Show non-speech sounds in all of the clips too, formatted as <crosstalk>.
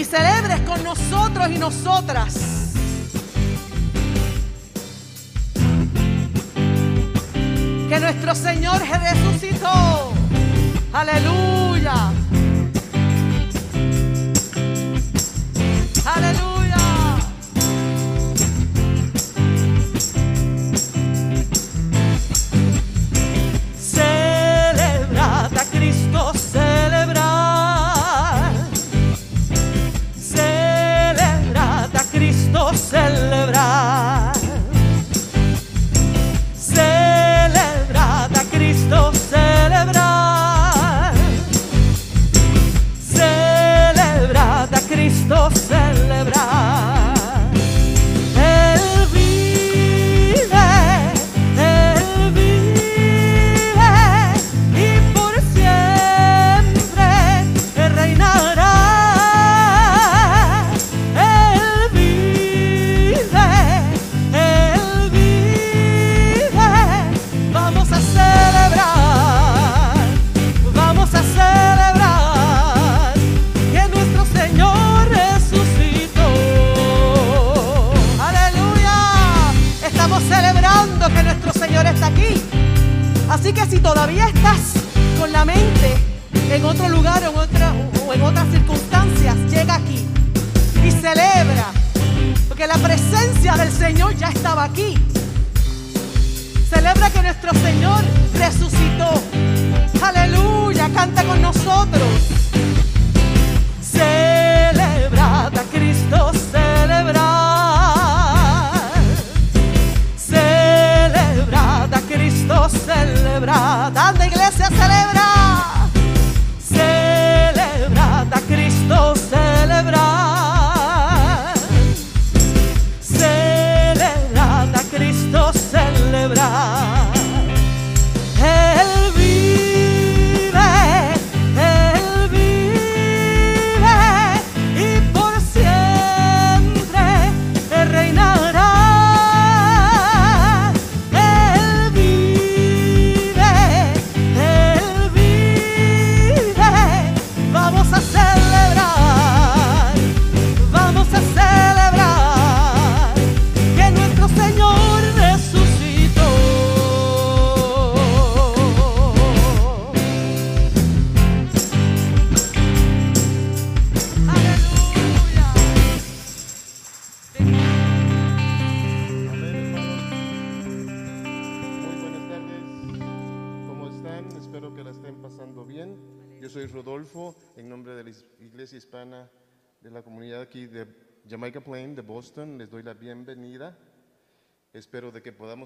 y celebres con nosotros y nosotras. Que nuestro Señor resucitó. Aleluya. Aleluya.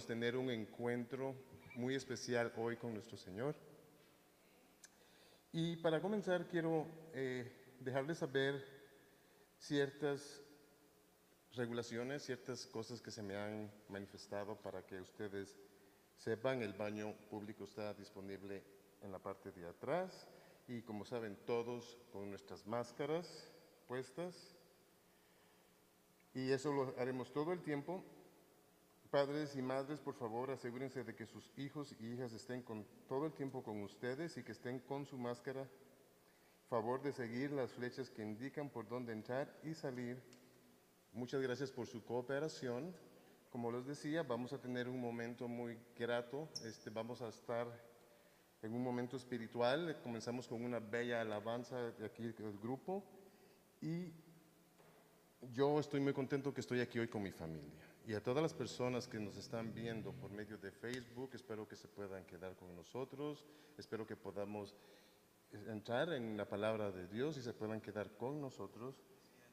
Tener un encuentro muy especial hoy con nuestro Señor. Y para comenzar, quiero eh, dejarles saber ciertas regulaciones, ciertas cosas que se me han manifestado para que ustedes sepan. El baño público está disponible en la parte de atrás y como saben todos con nuestras máscaras puestas. Y eso lo haremos todo el tiempo. Padres y madres, por favor, asegúrense de que sus hijos y hijas estén todo el tiempo con ustedes y que estén con su máscara. Favor de seguir las flechas que indican por dónde entrar y salir Muchas gracias por su cooperación. Como les decía, vamos a tener un momento muy grato. Este, vamos a estar en un momento espiritual. Comenzamos con una bella alabanza de aquí del grupo. Y yo estoy muy contento que estoy aquí hoy con mi familia. Y a todas las personas que nos están viendo por medio de Facebook, espero que se puedan quedar con nosotros. Espero que podamos entrar en la palabra de Dios y se puedan quedar con nosotros.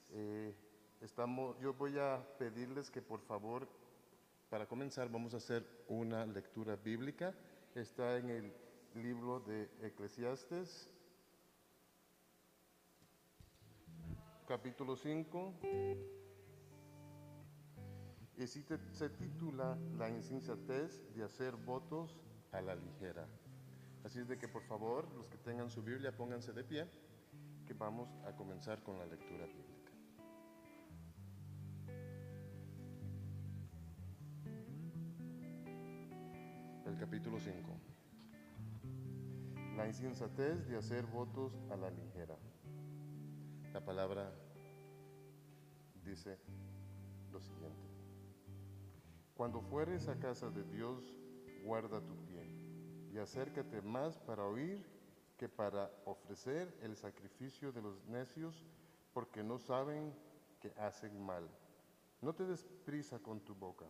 Eh, estamos, yo voy a pedirles que por favor, para comenzar, vamos a hacer una lectura bíblica. Está en el libro de Eclesiastes, capítulo 5. Y sí se titula La insensatez de hacer votos a la ligera. Así es de que por favor, los que tengan su Biblia, pónganse de pie, que vamos a comenzar con la lectura bíblica. El capítulo 5. La insensatez de hacer votos a la ligera. La palabra dice lo siguiente. Cuando fueres a casa de Dios, guarda tu pie y acércate más para oír que para ofrecer el sacrificio de los necios, porque no saben que hacen mal. No te des prisa con tu boca,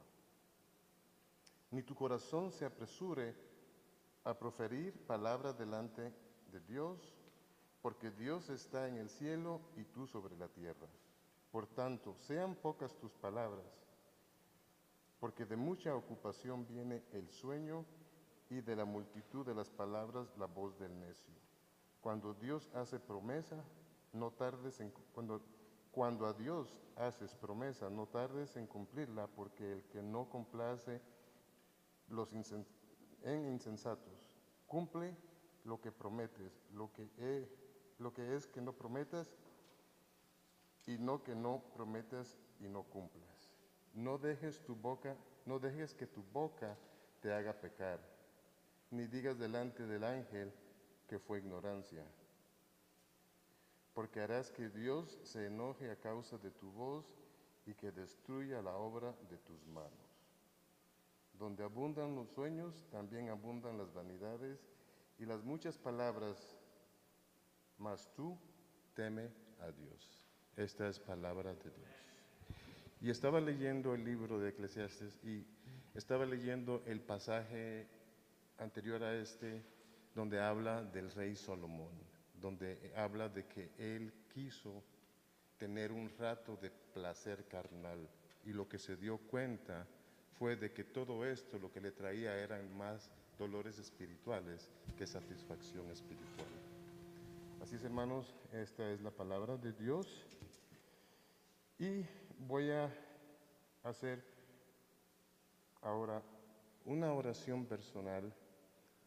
ni tu corazón se apresure a proferir palabras delante de Dios, porque Dios está en el cielo y tú sobre la tierra. Por tanto, sean pocas tus palabras, porque de mucha ocupación viene el sueño y de la multitud de las palabras la voz del necio. Cuando Dios hace promesa, no tardes en cuando cuando a Dios haces promesa, no tardes en cumplirla, porque el que no complace los en insensatos, cumple lo que prometes, lo que, lo que es que no prometas y no que no prometas y no cumplas. No dejes tu boca, no dejes que tu boca te haga pecar, ni digas delante del ángel que fue ignorancia porque harás que Dios se enoje a causa de tu voz y que destruya la obra de tus manos. Donde abundan los sueños, también abundan las vanidades y las muchas palabras, mas tú teme a Dios. Esta es palabra de Dios. Y estaba leyendo el libro de Eclesiastes y estaba leyendo el pasaje anterior a este donde habla del rey Salomón donde habla de que él quiso tener un rato de placer carnal y lo que se dio cuenta fue de que todo esto lo que le traía eran más dolores espirituales que satisfacción espiritual. Así es, hermanos, esta es la palabra de Dios y voy a hacer ahora una oración personal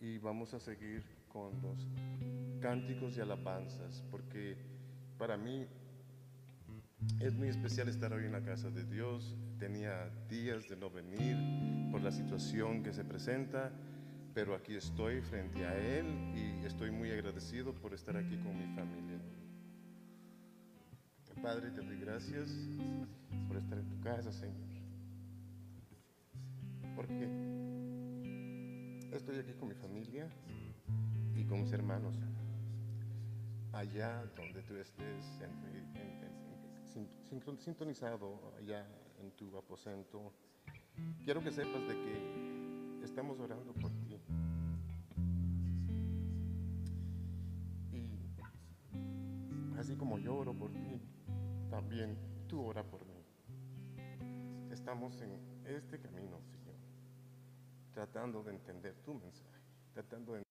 y vamos a seguir con los cánticos y alabanzas, porque para mí es muy especial estar hoy en la casa de Dios. Tenía días de no venir por la situación que se presenta, pero aquí estoy frente a Él y estoy muy agradecido por estar aquí con mi familia. Padre, te doy gracias por estar en tu casa, Señor. Porque estoy aquí con mi familia y con mis hermanos. Allá donde tú estés sintonizado, allá en tu aposento, quiero que sepas de que estamos orando por ti. Y así como yo oro por ti, también tú ora por mí. Estamos en este camino, Señor, tratando de entender tu mensaje, tratando de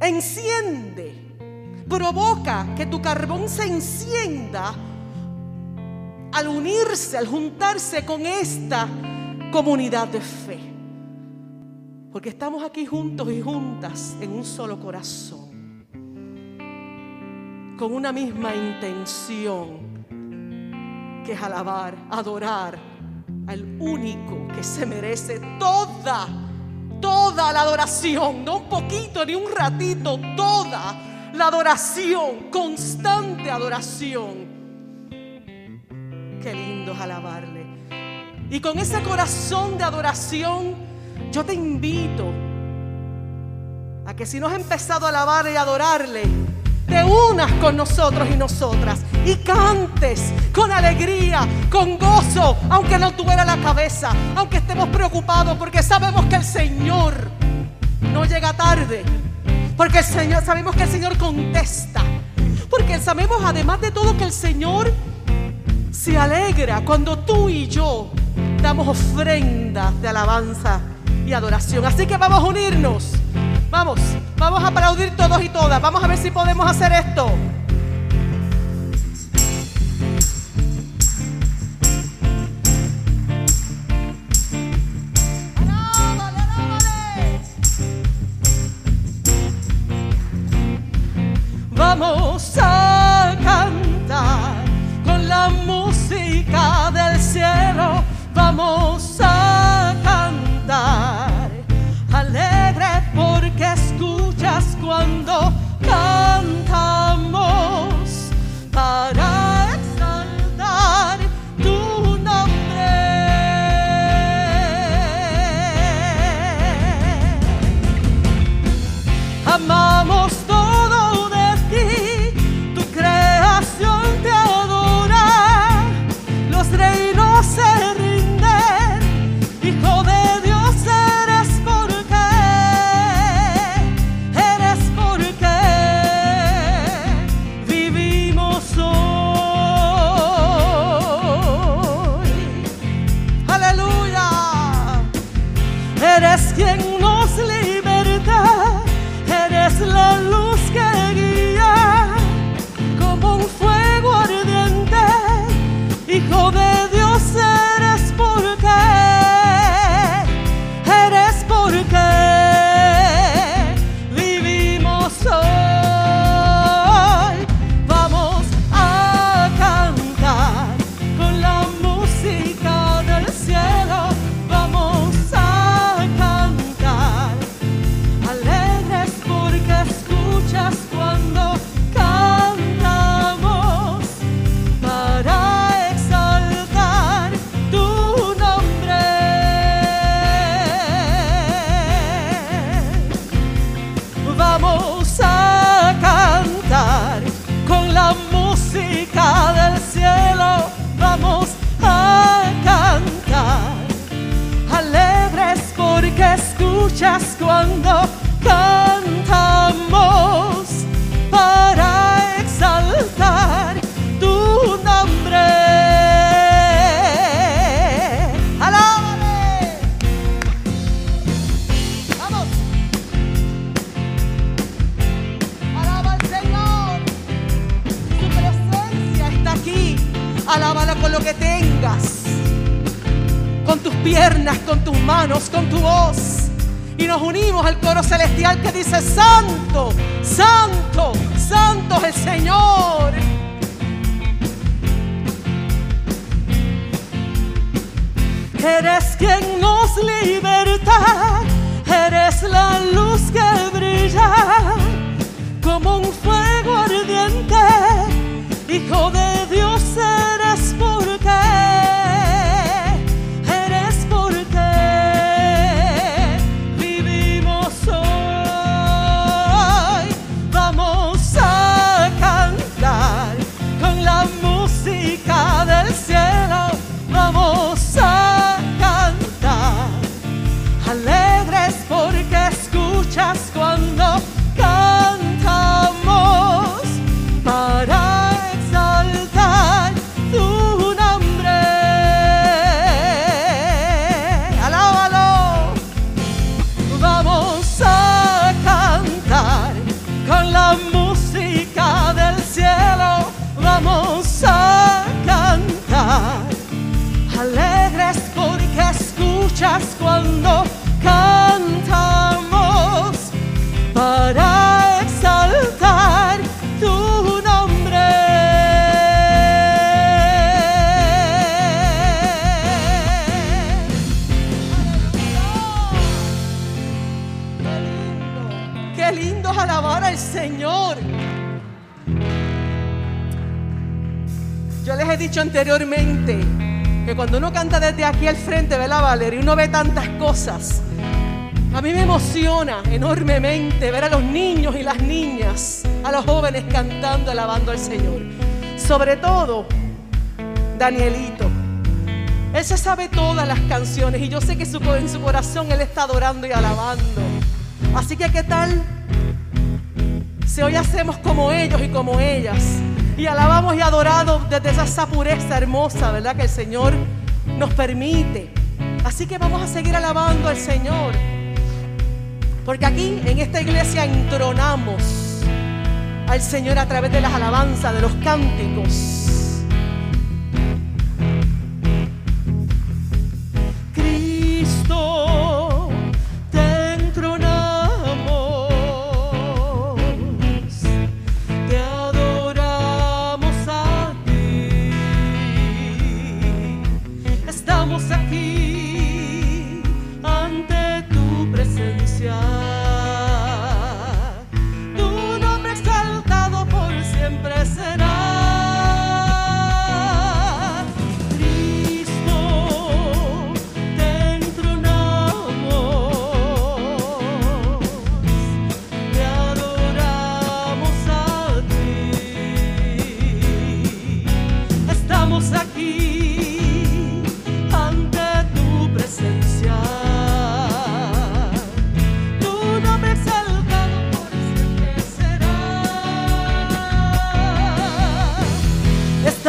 enciende, provoca que tu carbón se encienda al unirse, al juntarse con esta comunidad de fe. Porque estamos aquí juntos y juntas en un solo corazón, con una misma intención, que es alabar, adorar al único que se merece toda, toda la adoración, no un poquito ni un ratito, toda la adoración, constante adoración. Qué lindo es alabarle. Y con ese corazón de adoración, yo te invito a que si no has empezado a alabarle y adorarle, te unas con nosotros y nosotras y cantes con alegría, con gozo, aunque no tuviera la cabeza, aunque estemos preocupados, porque sabemos que el Señor no llega tarde, porque el Señor, sabemos que el Señor contesta, porque sabemos además de todo que el Señor se alegra cuando tú y yo damos ofrendas de alabanza y adoración. Así que vamos a unirnos. Vamos, vamos a aplaudir todos y todas. Vamos a ver si podemos hacer esto. Lo que tengas con tus piernas, con tus manos, con tu voz. Y nos unimos al coro celestial que dice, Santo, Santo, Santo es el Señor. Eres quien nos liberta, eres la luz que brilla como un fuego ardiente. Hijo de Dios eres dicho anteriormente que cuando uno canta desde aquí al frente, ¿verdad, Valeria? Uno ve tantas cosas. A mí me emociona enormemente ver a los niños y las niñas, a los jóvenes cantando, alabando al Señor. Sobre todo, Danielito. Él se sabe todas las canciones y yo sé que en su corazón Él está adorando y alabando. Así que, ¿qué tal? Si hoy hacemos como ellos y como ellas y alabamos y adoramos desde esa pureza hermosa, ¿verdad? Que el Señor nos permite. Así que vamos a seguir alabando al Señor. Porque aquí en esta iglesia entronamos al Señor a través de las alabanzas, de los cánticos.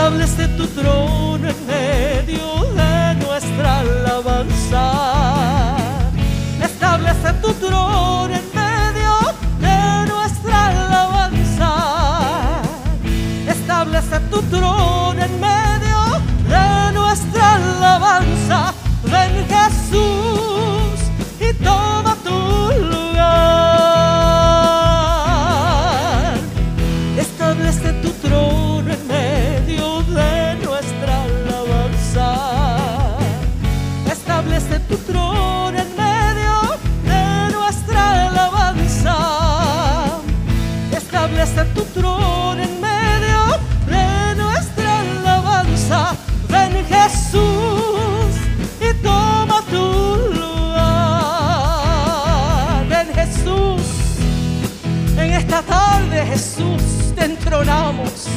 hables de tu trono en medio de nuestra alabanza. Establece tu trono en medio de nuestra alabanza. Establece tu trono. de Jesús te entronamos.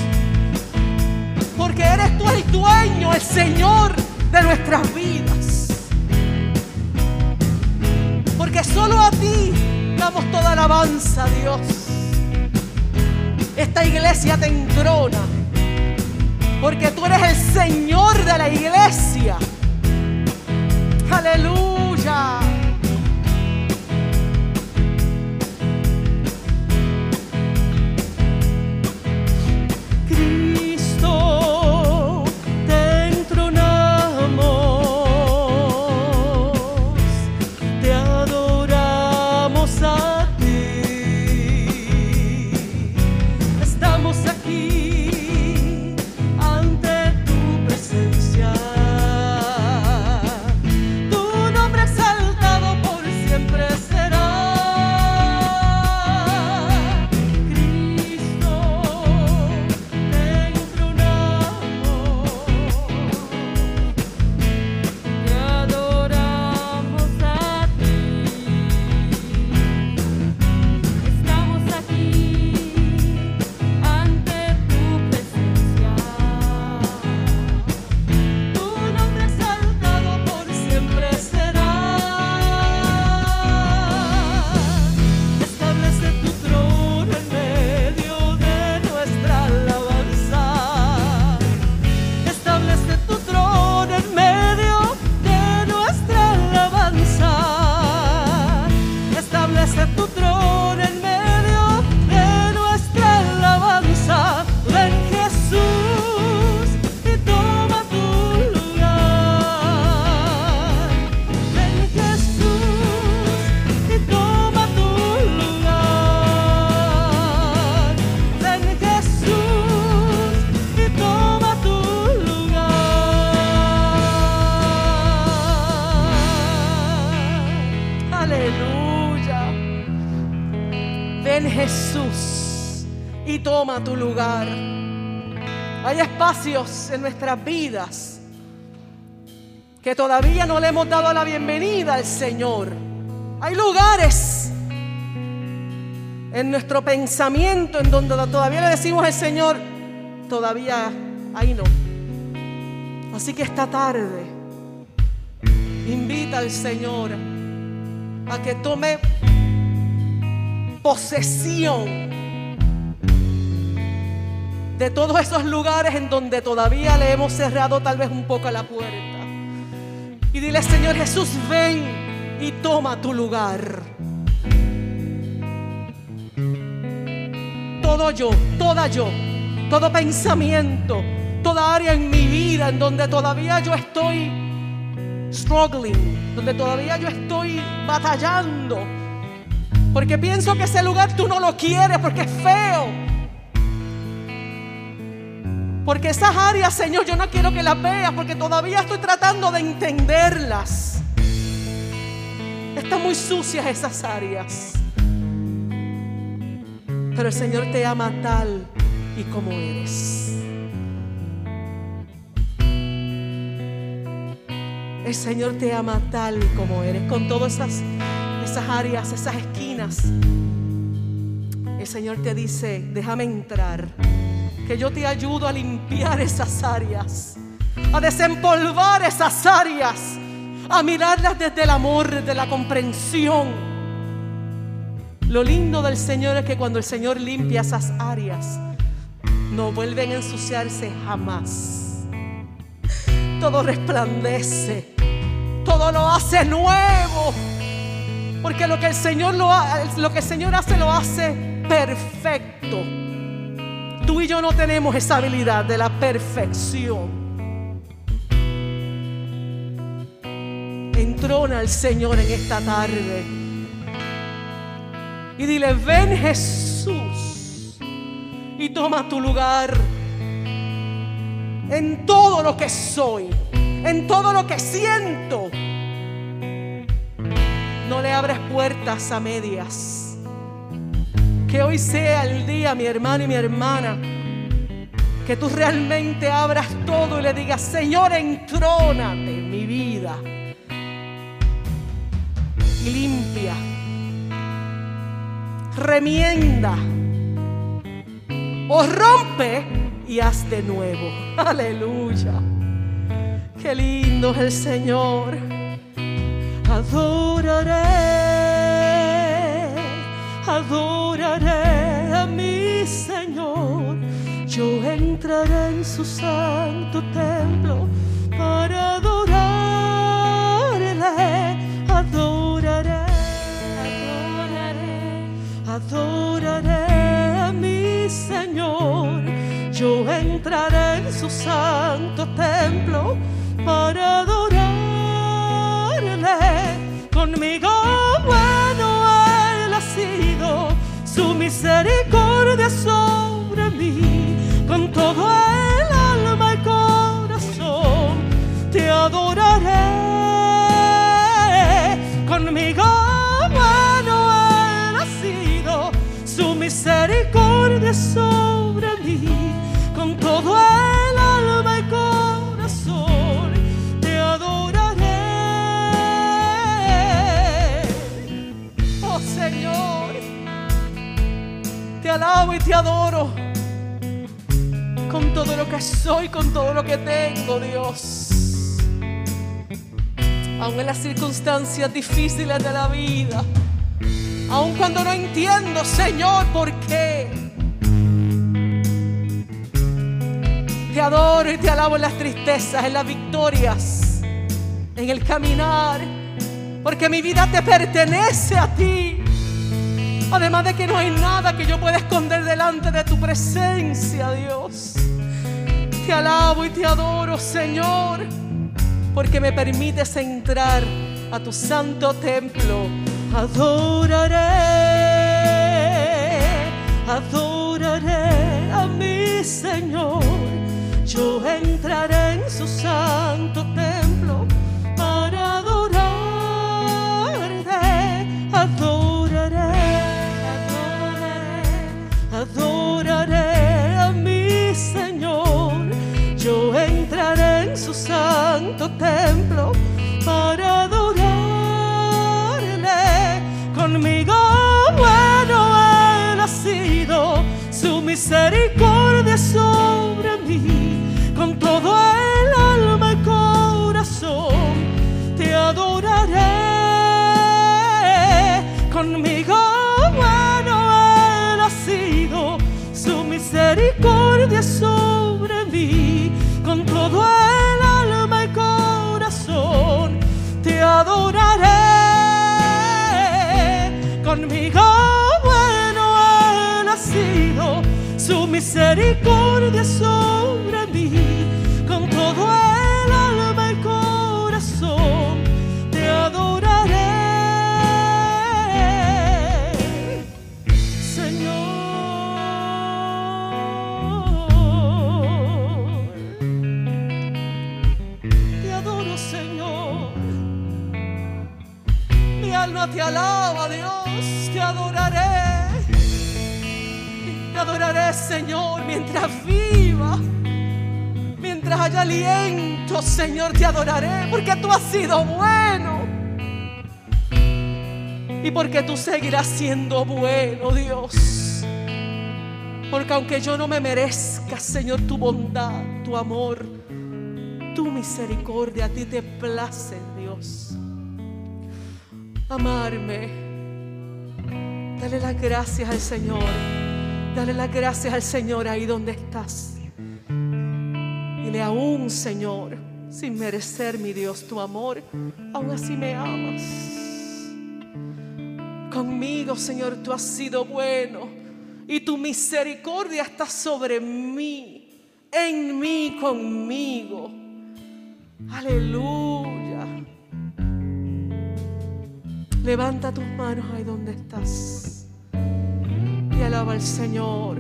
Porque eres tú el dueño, el Señor de nuestras vidas. Porque solo a ti damos toda alabanza, Dios. Esta iglesia te entrona. Porque tú eres el Señor de la iglesia. Aleluya. Lugar. Hay espacios en nuestras vidas que todavía no le hemos dado la bienvenida al Señor. Hay lugares en nuestro pensamiento en donde todavía le decimos al Señor, todavía ahí no. Así que esta tarde invita al Señor a que tome posesión de todos esos lugares en donde todavía le hemos cerrado tal vez un poco la puerta. Y dile, Señor Jesús, ven y toma tu lugar. Todo yo, toda yo, todo pensamiento, toda área en mi vida en donde todavía yo estoy struggling, donde todavía yo estoy batallando. Porque pienso que ese lugar tú no lo quieres porque es feo. Porque esas áreas, Señor, yo no quiero que las veas porque todavía estoy tratando de entenderlas. Están muy sucias esas áreas. Pero el Señor te ama tal y como eres. El Señor te ama tal y como eres, con todas esas, esas áreas, esas esquinas. El Señor te dice, déjame entrar, que yo te ayudo a limpiar esas áreas, a desempolvar esas áreas, a mirarlas desde el amor, desde la comprensión. Lo lindo del Señor es que cuando el Señor limpia esas áreas, no vuelven a ensuciarse jamás. Todo resplandece, todo lo hace nuevo. Porque lo que el Señor lo, lo que el Señor hace lo hace perfecto. Tú y yo no tenemos esa habilidad de la perfección. Entrona al Señor en esta tarde. Y dile, ven Jesús y toma tu lugar en todo lo que soy, en todo lo que siento. No le abres puertas a medias. Que hoy sea el día, mi hermano y mi hermana, que tú realmente abras todo y le digas, Señor, entrónate en mi vida. Limpia, remienda o rompe y haz de nuevo. <laughs> Aleluya. Qué lindo es el Señor. Adoraré, adoraré a mi Señor. Yo entraré en su santo templo para adorarle. Adoraré, adoraré, adoraré a mi Señor. Yo entraré en su santo templo para adorarle. Conmigo su misericordia sobre mí. Con todo el alma y corazón te adoraré. Conmigo bueno ha sido, su misericordia sobre mí. Con todo el alma y corazón te adoraré. Oh Señor, te alabo y te adoro. Con todo lo que soy, con todo lo que tengo, Dios. Aún en las circunstancias difíciles de la vida. Aun cuando no entiendo, Señor, por qué. Te adoro y te alabo en las tristezas, en las victorias, en el caminar, porque mi vida te pertenece a ti. Además de que no hay nada que yo pueda esconder delante de tu presencia, Dios. Te alabo y te adoro, Señor, porque me permites entrar a tu santo templo. Adoraré, adoraré a mi Señor. Yo entraré en su santo templo templo para adorarle. Conmigo bueno Él ha sido, su misericordia sobre mí, con todo el alma y corazón te adoraré. Conmigo bueno Él ha sido, su misericordia sobre mí, con todo el Conmigo bueno ha sido, su misericordia sobre mí, con todo el alma y corazón te adoraré. Señor, te adoro, Señor. Mi alma te alaba, Dios, Señor, mientras viva. Mientras haya aliento, Señor, te adoraré, porque tú has sido bueno. Y porque tú seguirás siendo bueno, Dios. Porque aunque yo no me merezca, Señor, tu bondad, tu amor, tu misericordia, a ti te place, Dios. Amarme. Dale las gracias al Señor. Dale las gracias al Señor ahí donde estás. Dile aún, Señor, sin merecer, mi Dios, tu amor, aún así me amas. Conmigo, Señor, tú has sido bueno y tu misericordia está sobre mí, en mí, conmigo. Aleluya. Levanta tus manos ahí donde estás y alaba al Señor.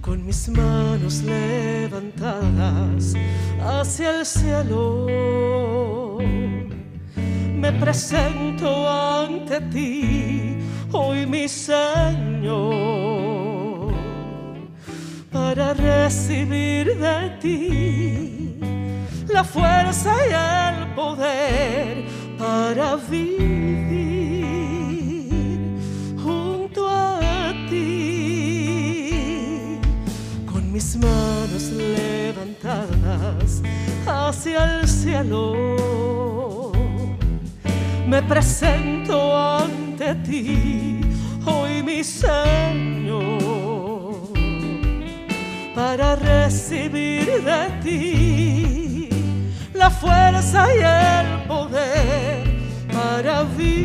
Con mis manos levantadas hacia el cielo, me presento ante ti, hoy mi Señor, para recibir de ti la fuerza y el poder para vivir junto a ti, con mis manos levantadas hacia el cielo. Me presento ante ti, hoy mi Señor, para recibir de ti la fuerza y el poder para vivir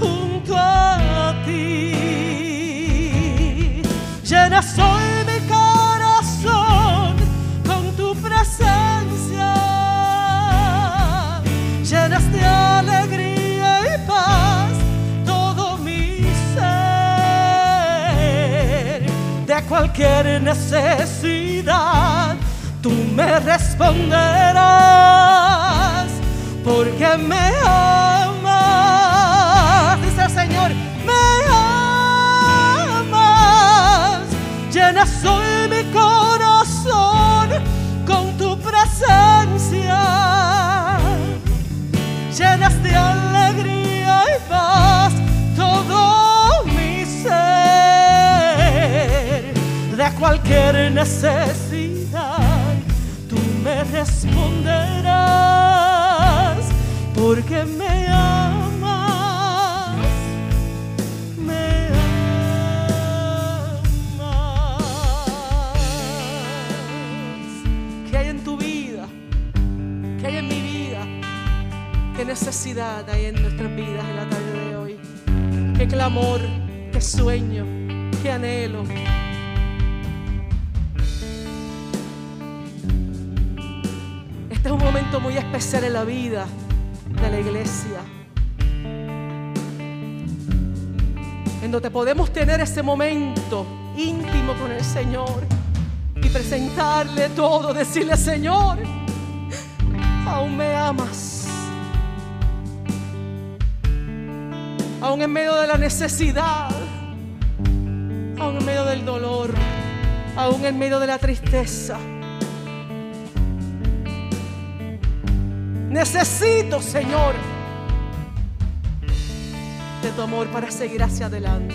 junto a ti. Llena soy mi corazón con tu presencia, llenas de alegría y paz todo mi ser. De cualquier necesidad tú me responderás porque me amas, dice el Señor, me amas, llena soy mi corazón con tu presencia, llenas de alegría y paz todo mi ser, de cualquier necesidad me responderás porque me amas, me amas. ¿Qué hay en tu vida? ¿Qué hay en mi vida? ¿Qué necesidad hay en nuestras vidas en la tarde de hoy? ¿Qué clamor? ¿Qué sueño? ¿Qué anhelo? Momento muy especial en la vida de la iglesia. En donde podemos tener ese momento íntimo con el Señor y presentarle todo, decirle, Señor, aún me amas. Aún en medio de la necesidad, aún en medio del dolor, aún en medio de la tristeza. Necesito, Señor, de tu amor para seguir hacia adelante.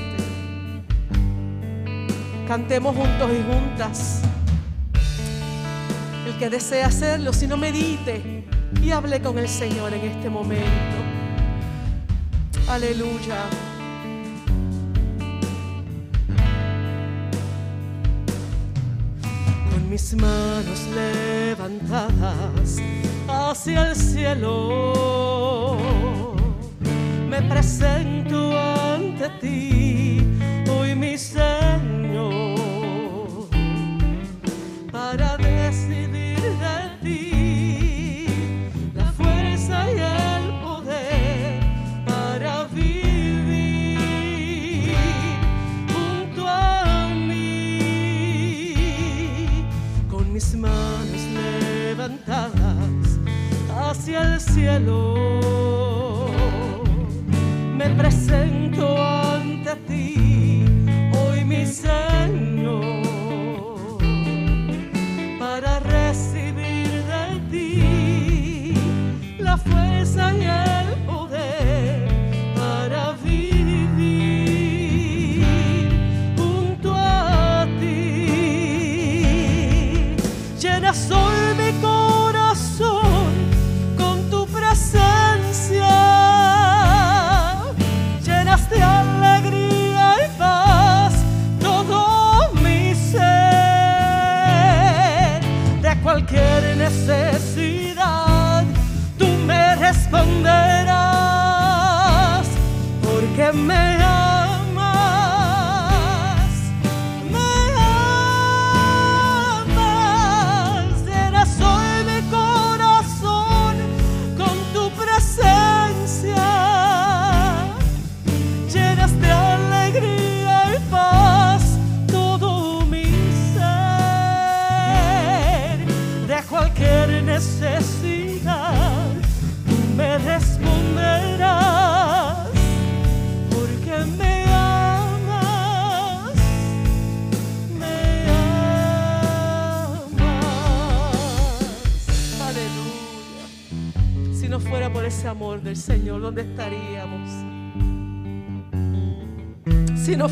Cantemos juntos y juntas. El que desea hacerlo, si no medite y hable con el Señor en este momento. Aleluya. Mis manos levantadas hacia el cielo, me presento ante ti, hoy mi Señor, para decidir cielo.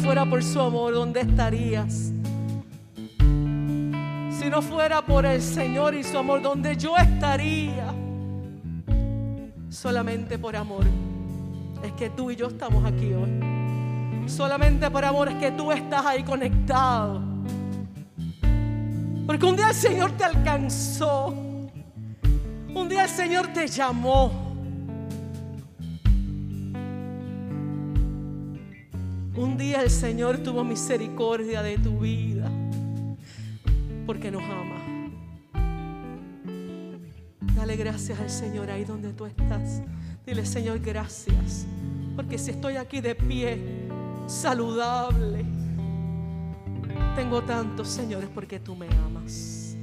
Fuera por su amor, ¿dónde estarías? Si no fuera por el Señor y su amor, ¿dónde yo estaría? Solamente por amor es que tú y yo estamos aquí hoy. Solamente por amor es que tú estás ahí conectado. Porque un día el Señor te alcanzó. Un día el Señor te llamó. El Señor tuvo misericordia de tu vida. Porque nos ama. Dale gracias al Señor ahí donde tú estás. Dile, Señor, gracias. Porque si estoy aquí de pie, saludable, tengo tantos, señores, porque tú me amas.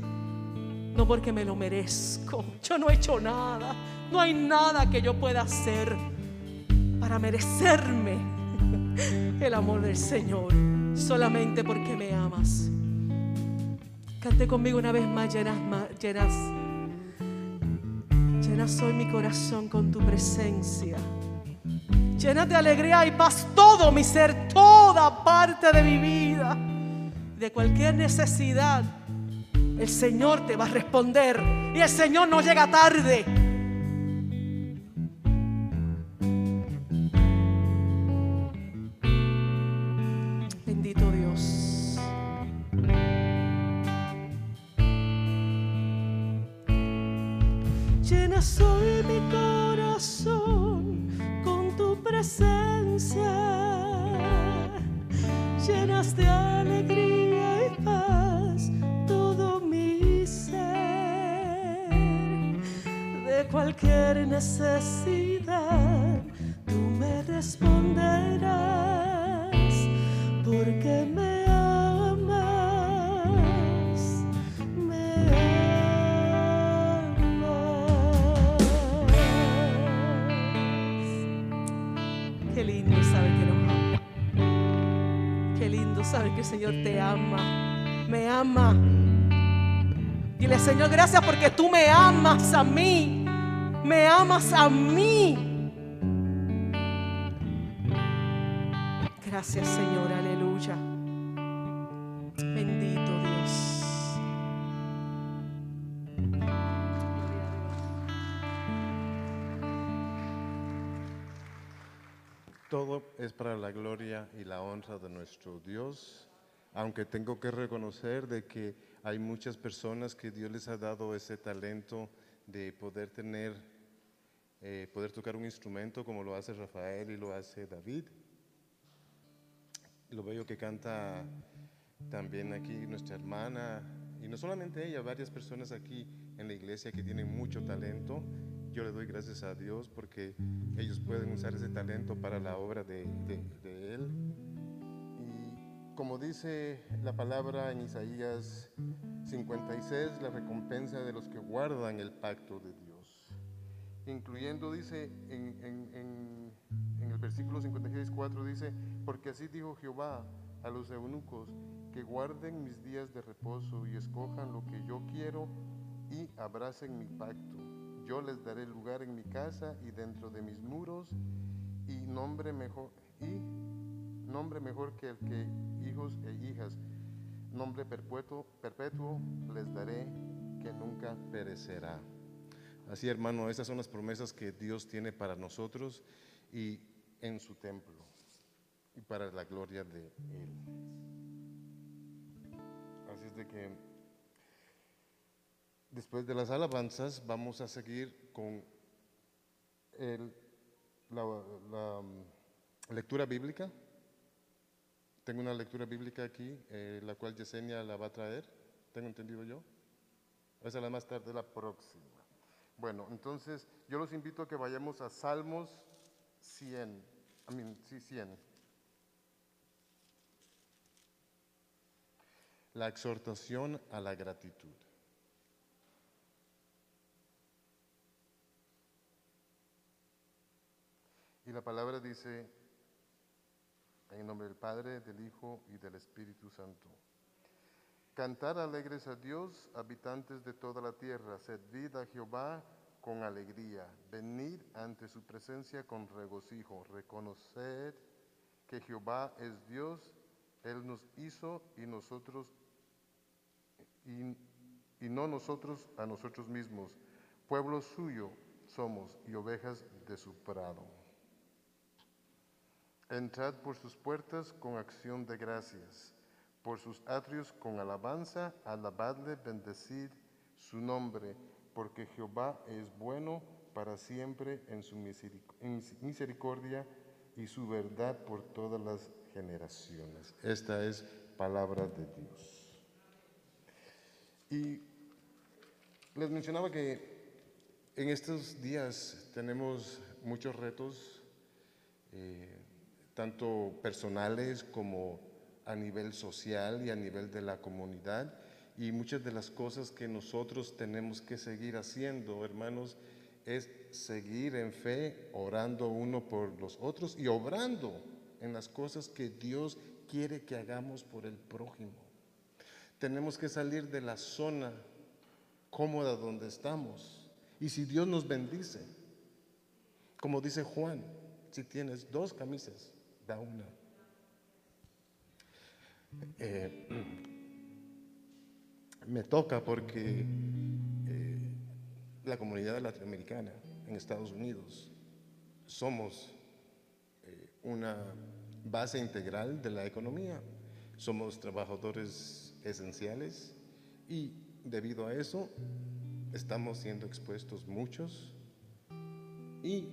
No porque me lo merezco. Yo no he hecho nada. No hay nada que yo pueda hacer para merecerme el amor del Señor. Solamente porque me amas. Cante conmigo una vez más, llenas, llenas, llenas hoy mi corazón con tu presencia. Llenas de alegría y paz todo mi ser, toda parte de mi vida. De cualquier necesidad, el Señor te va a responder. Y el Señor no llega tarde. Soy mi corazón con tu presencia. Llenas de alegría y paz todo mi ser. De cualquier necesidad tú me responderás. Porque me saber que el Señor te ama, me ama. Dile, Señor, gracias porque tú me amas a mí, me amas a mí. Gracias, Señor, aleluya. La gloria y la honra de nuestro Dios, aunque tengo que reconocer de que hay muchas personas que Dios les ha dado ese talento de poder tener, eh, poder tocar un instrumento como lo hace Rafael y lo hace David. Lo veo que canta también aquí nuestra hermana, y no solamente ella, varias personas aquí en la iglesia que tienen mucho talento yo le doy gracias a Dios porque ellos pueden usar ese talento para la obra de, Él. Y como dice la palabra en Isaías 56, la recompensa de los que guardan el pacto de Dios. Incluyendo, dice en, en el versículo 56, 4, dice, porque así dijo Jehová a los eunucos, que guarden mis días de reposo y escojan lo que yo quiero y abracen mi pacto yo les daré lugar en mi casa y dentro de mis muros y nombre mejor y nombre mejor que el que hijos e hijas nombre perpetuo, perpetuo les daré que nunca perecerá. Así, hermano, esas son las promesas que Dios tiene para nosotros y en su templo y para la gloria de Él. Así es de que Después de las alabanzas vamos a seguir con la, mm, lectura bíblica. Tengo una lectura bíblica aquí, eh, la cual Yesenia la va a traer, tengo entendido yo. Esa es la más tarde, la próxima. Bueno, entonces yo los invito a que vayamos a Salmos 100. I mean, sí, 100. La exhortación a la gratitud. Y la palabra dice, en nombre del Padre, del Hijo y del Espíritu Santo. Cantar alegres a Dios, habitantes de toda la tierra, servid a Jehová con alegría, venid ante su presencia con regocijo, reconocer que Jehová es Dios, Él nos hizo y nosotros, y no nosotros a nosotros mismos, pueblo suyo somos y ovejas de su prado. Entrad por sus puertas con acción de gracias, por sus atrios con alabanza, alabadle, bendecid su nombre, porque Jehová es bueno para siempre en su misericordia y su verdad por todas las generaciones. Esta es palabra de Dios. Y les mencionaba que en estos días tenemos muchos retos. Eh, tanto personales como a nivel social y a nivel de la comunidad. Y muchas de las cosas que nosotros tenemos que seguir haciendo, hermanos, es seguir en fe, orando uno por los otros y obrando en las cosas que Dios quiere que hagamos por el prójimo. Tenemos que salir de la zona cómoda donde estamos. Y si Dios nos bendice, como dice Juan, si tienes dos camisas, da una. Eh, me toca porque eh, la comunidad latinoamericana en Estados Unidos somos eh, una base integral de la economía, somos trabajadores esenciales y debido a eso estamos siendo expuestos muchos y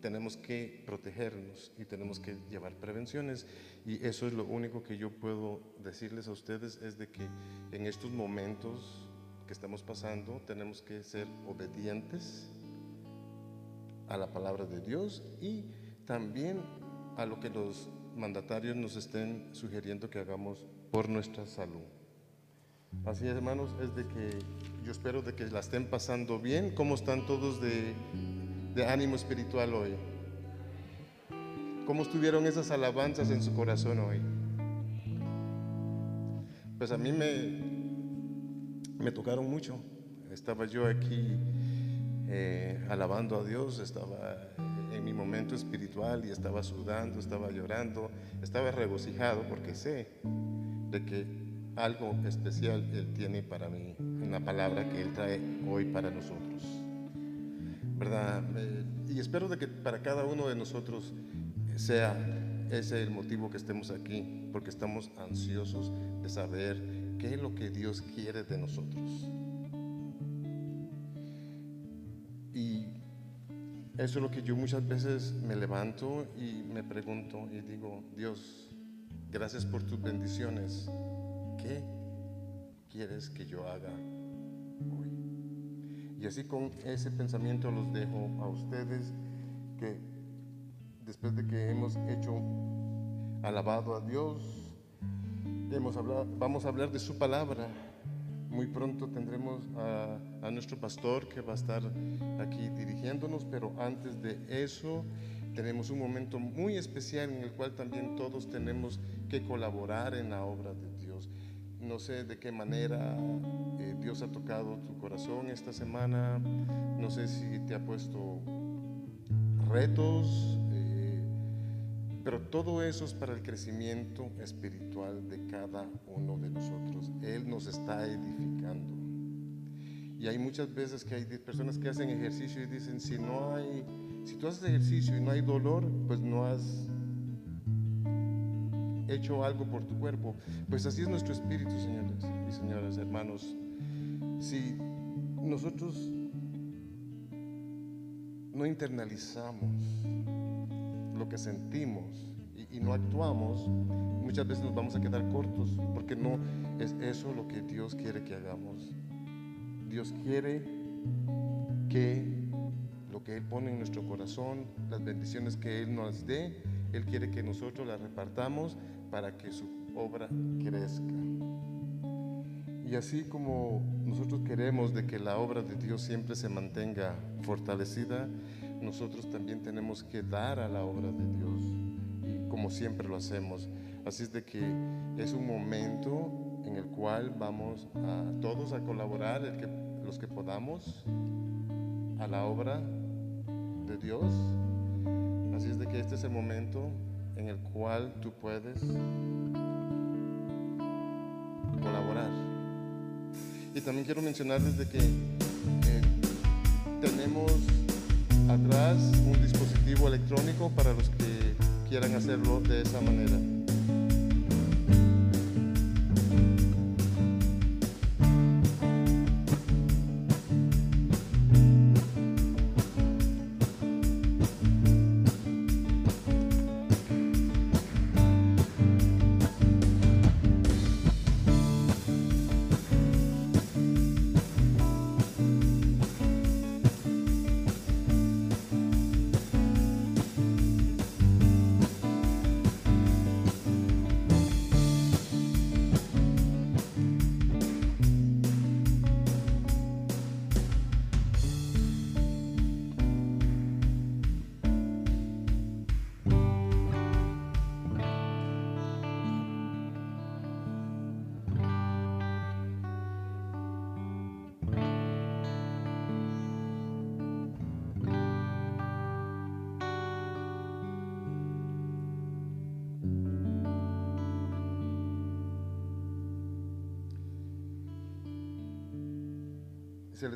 tenemos que protegernos y tenemos que llevar prevenciones. Y eso es lo único que yo puedo decirles a ustedes, es de que en estos momentos que estamos pasando tenemos que ser obedientes a la palabra de Dios y también a lo que los mandatarios nos estén sugiriendo que hagamos por nuestra salud. Así hermanos, es de que yo espero de que la estén pasando bien. ¿Cómo están todos de de ánimo espiritual hoy? ¿Cómo estuvieron esas alabanzas en su corazón hoy? pues a mí me, me tocaron mucho. Estaba yo aquí eh, alabando a Dios, estaba en mi momento espiritual y estaba sudando, estaba llorando, estaba regocijado porque sé de que algo especial Él tiene para mí, una palabra que Él trae hoy para nosotros. Eh, y espero de que para cada uno de nosotros sea ese el motivo que estemos aquí, porque estamos ansiosos de saber qué es lo que Dios quiere de nosotros. Y eso es lo que yo muchas veces me levanto y me pregunto y digo, Dios, gracias por tus bendiciones. ¿Qué quieres que yo haga hoy? Y así con ese pensamiento los dejo a ustedes que después de que hemos hecho alabado a Dios, hemos vamos a hablar de su palabra. Muy pronto tendremos a, a, nuestro pastor que va a estar aquí dirigiéndonos, pero antes de eso tenemos un momento muy especial en el cual también todos tenemos que colaborar en la obra de Dios. No sé de qué manera eh, Dios ha tocado tu corazón esta semana, no sé si te ha puesto retos, eh, pero todo eso es para el crecimiento espiritual de cada uno de nosotros. Él nos está edificando. Y hay muchas veces que hay personas que hacen ejercicio y dicen, si no hay, si tú haces ejercicio y no hay dolor, pues no has hecho algo por tu cuerpo. Pues así es nuestro espíritu, señores y señoras, hermanos. Si nosotros no internalizamos lo que sentimos y, y, no actuamos, muchas veces nos vamos a quedar cortos, porque no es eso lo que Dios quiere que hagamos. Dios quiere que lo que Él pone en nuestro corazón, las bendiciones que Él nos dé, Él quiere que nosotros las repartamos para que su obra crezca. Y así como nosotros queremos de que la obra de Dios siempre se mantenga fortalecida, nosotros también tenemos que dar a la obra de Dios, como siempre lo hacemos. Así es de que es un momento en el cual vamos todos a colaborar, los que podamos, a la obra de Dios. Así es de que este es el momento en el cual tú puedes colaborar. Y también quiero mencionarles de que tenemos atrás un dispositivo electrónico para los que quieran hacerlo de esa manera.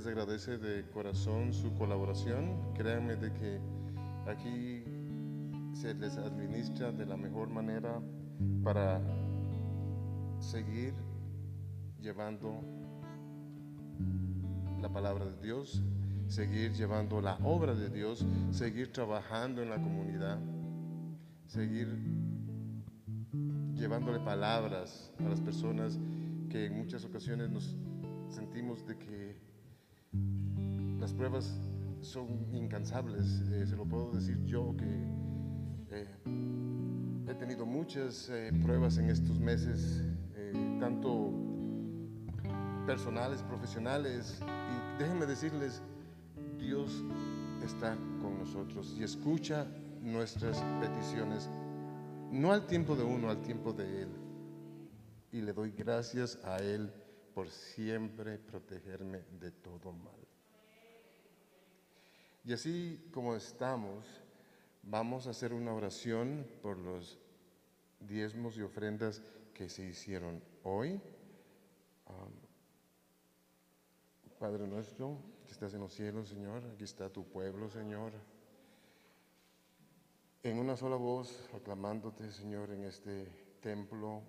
Agradece de corazón su colaboración. Créanme de que aquí se les administra de la mejor manera para seguir llevando la palabra de Dios, seguir llevando la obra de Dios, seguir trabajando en la comunidad, seguir llevándole palabras a las personas que en muchas ocasiones nos sentimos de que las pruebas son incansables, eh, se lo puedo decir yo que eh, he tenido muchas eh, pruebas en estos meses, tanto personales, profesionales, y déjenme decirles, Dios está con nosotros y escucha nuestras peticiones, no al tiempo de uno, al tiempo de Él. y le doy gracias a Él por siempre protegerme de todo mal. Y así como estamos, vamos a hacer una oración por los diezmos y ofrendas que se hicieron hoy. Padre nuestro, que estás en los cielos, Señor, aquí está tu pueblo, Señor. En una sola voz, aclamándote, Señor, en este templo,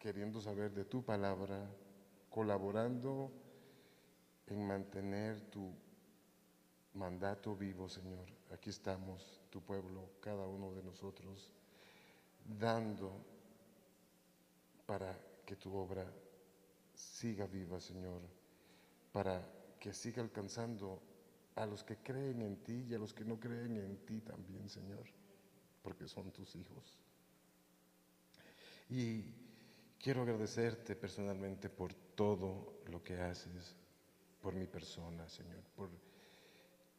queriendo saber de tu palabra, colaborando en mantener tu mandato vivo, Señor. Aquí estamos, tu pueblo, cada uno de nosotros, dando para que tu obra siga viva, Señor, para que siga alcanzando a los que creen en ti y a los que no creen en ti también, Señor, porque son tus hijos. Y quiero agradecerte personalmente por todo lo que haces por mi persona, Señor, por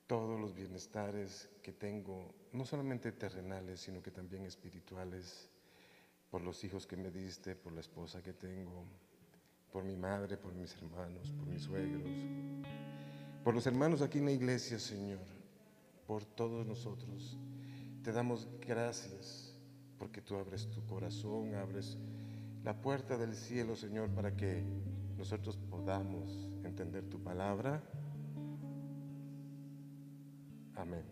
todos los bienestares que tengo, no solamente terrenales, sino que también espirituales, por los hijos que me diste, por la esposa que tengo, por mi madre, por mis hermanos, por mis suegros, por los hermanos aquí en la iglesia, Señor, por todos nosotros. Te damos gracias porque tú abres tu corazón, abres la puerta del cielo, Señor, para que nosotros podamos entender tu palabra Amén.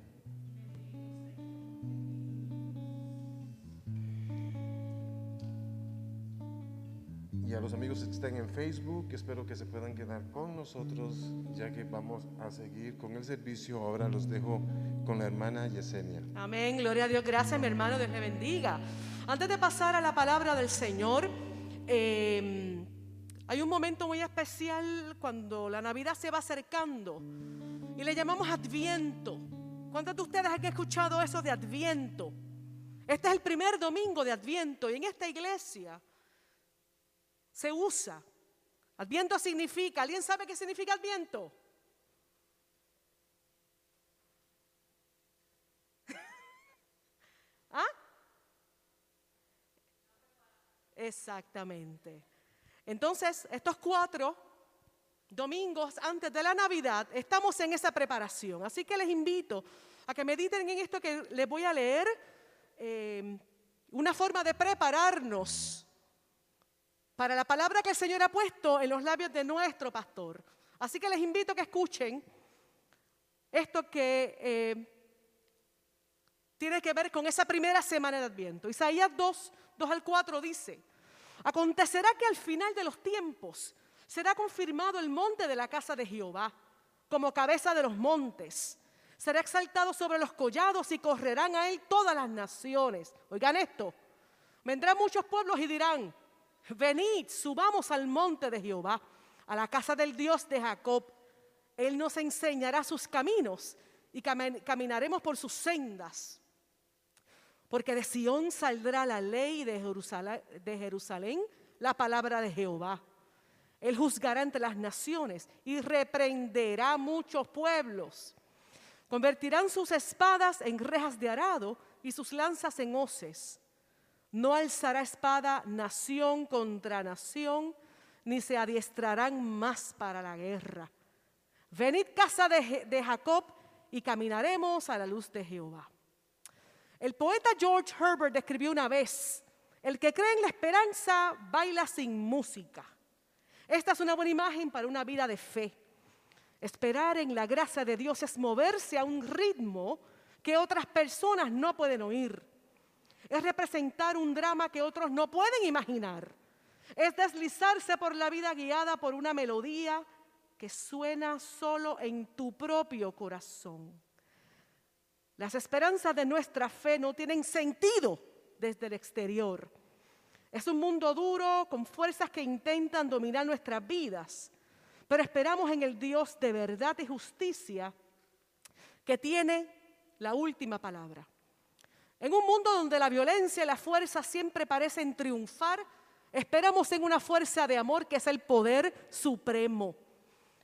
Y a los amigos que están en Facebook, espero que se puedan quedar con nosotros, ya que vamos a seguir con el servicio. Ahora los dejo con la hermana Yesenia. Amén, gloria a Dios, gracias mi hermano, Dios le bendiga. Antes de pasar a la palabra del Señor, eh, hay un momento muy especial cuando la Navidad se va acercando y le llamamos Adviento. ¿Cuántos de ustedes han escuchado eso de Adviento? Este es el primer domingo de Adviento y en esta iglesia se usa. Adviento significa, ¿alguien sabe qué significa Adviento? <laughs> ¿Ah? Exactamente. Entonces, estos cuatro domingos antes de la Navidad, estamos en esa preparación. Así que les invito a que mediten en esto que les voy a leer, eh, una forma de prepararnos para la palabra que el Señor ha puesto en los labios de nuestro pastor. Así que les invito a que escuchen esto que eh, tiene que ver con esa primera semana de Adviento. Isaías 2, 2 al 4 dice, acontecerá que al final de los tiempos, será confirmado el monte de la casa de Jehová como cabeza de los montes. Será exaltado sobre los collados y correrán a él todas las naciones. Oigan esto. Vendrán muchos pueblos y dirán, venid, subamos al monte de Jehová, a la casa del Dios de Jacob. Él nos enseñará sus caminos y caminaremos por sus sendas. Porque de Sión saldrá la ley de Jerusalén, de Jerusalén la palabra de Jehová. Él juzgará entre las naciones y reprenderá muchos pueblos. Convertirán sus espadas en rejas de arado y sus lanzas en hoces. No alzará espada nación contra nación, ni se adiestrarán más para la guerra. Venid casa de, de Jacob y caminaremos a la luz de Jehová. El poeta George Herbert describió una vez, el que cree en la esperanza baila sin música. Esta es una buena imagen para una vida de fe. Esperar en la gracia de Dios es moverse a un ritmo que otras personas no pueden oír. Es representar un drama que otros no pueden imaginar. Es deslizarse por la vida guiada por una melodía que suena solo en tu propio corazón. Las esperanzas de nuestra fe no tienen sentido desde el exterior. Es un mundo duro con fuerzas que intentan dominar nuestras vidas, pero esperamos en el Dios de verdad y justicia que tiene la última palabra. En un mundo donde la violencia y la fuerza siempre parecen triunfar, esperamos en una fuerza de amor que es el poder supremo.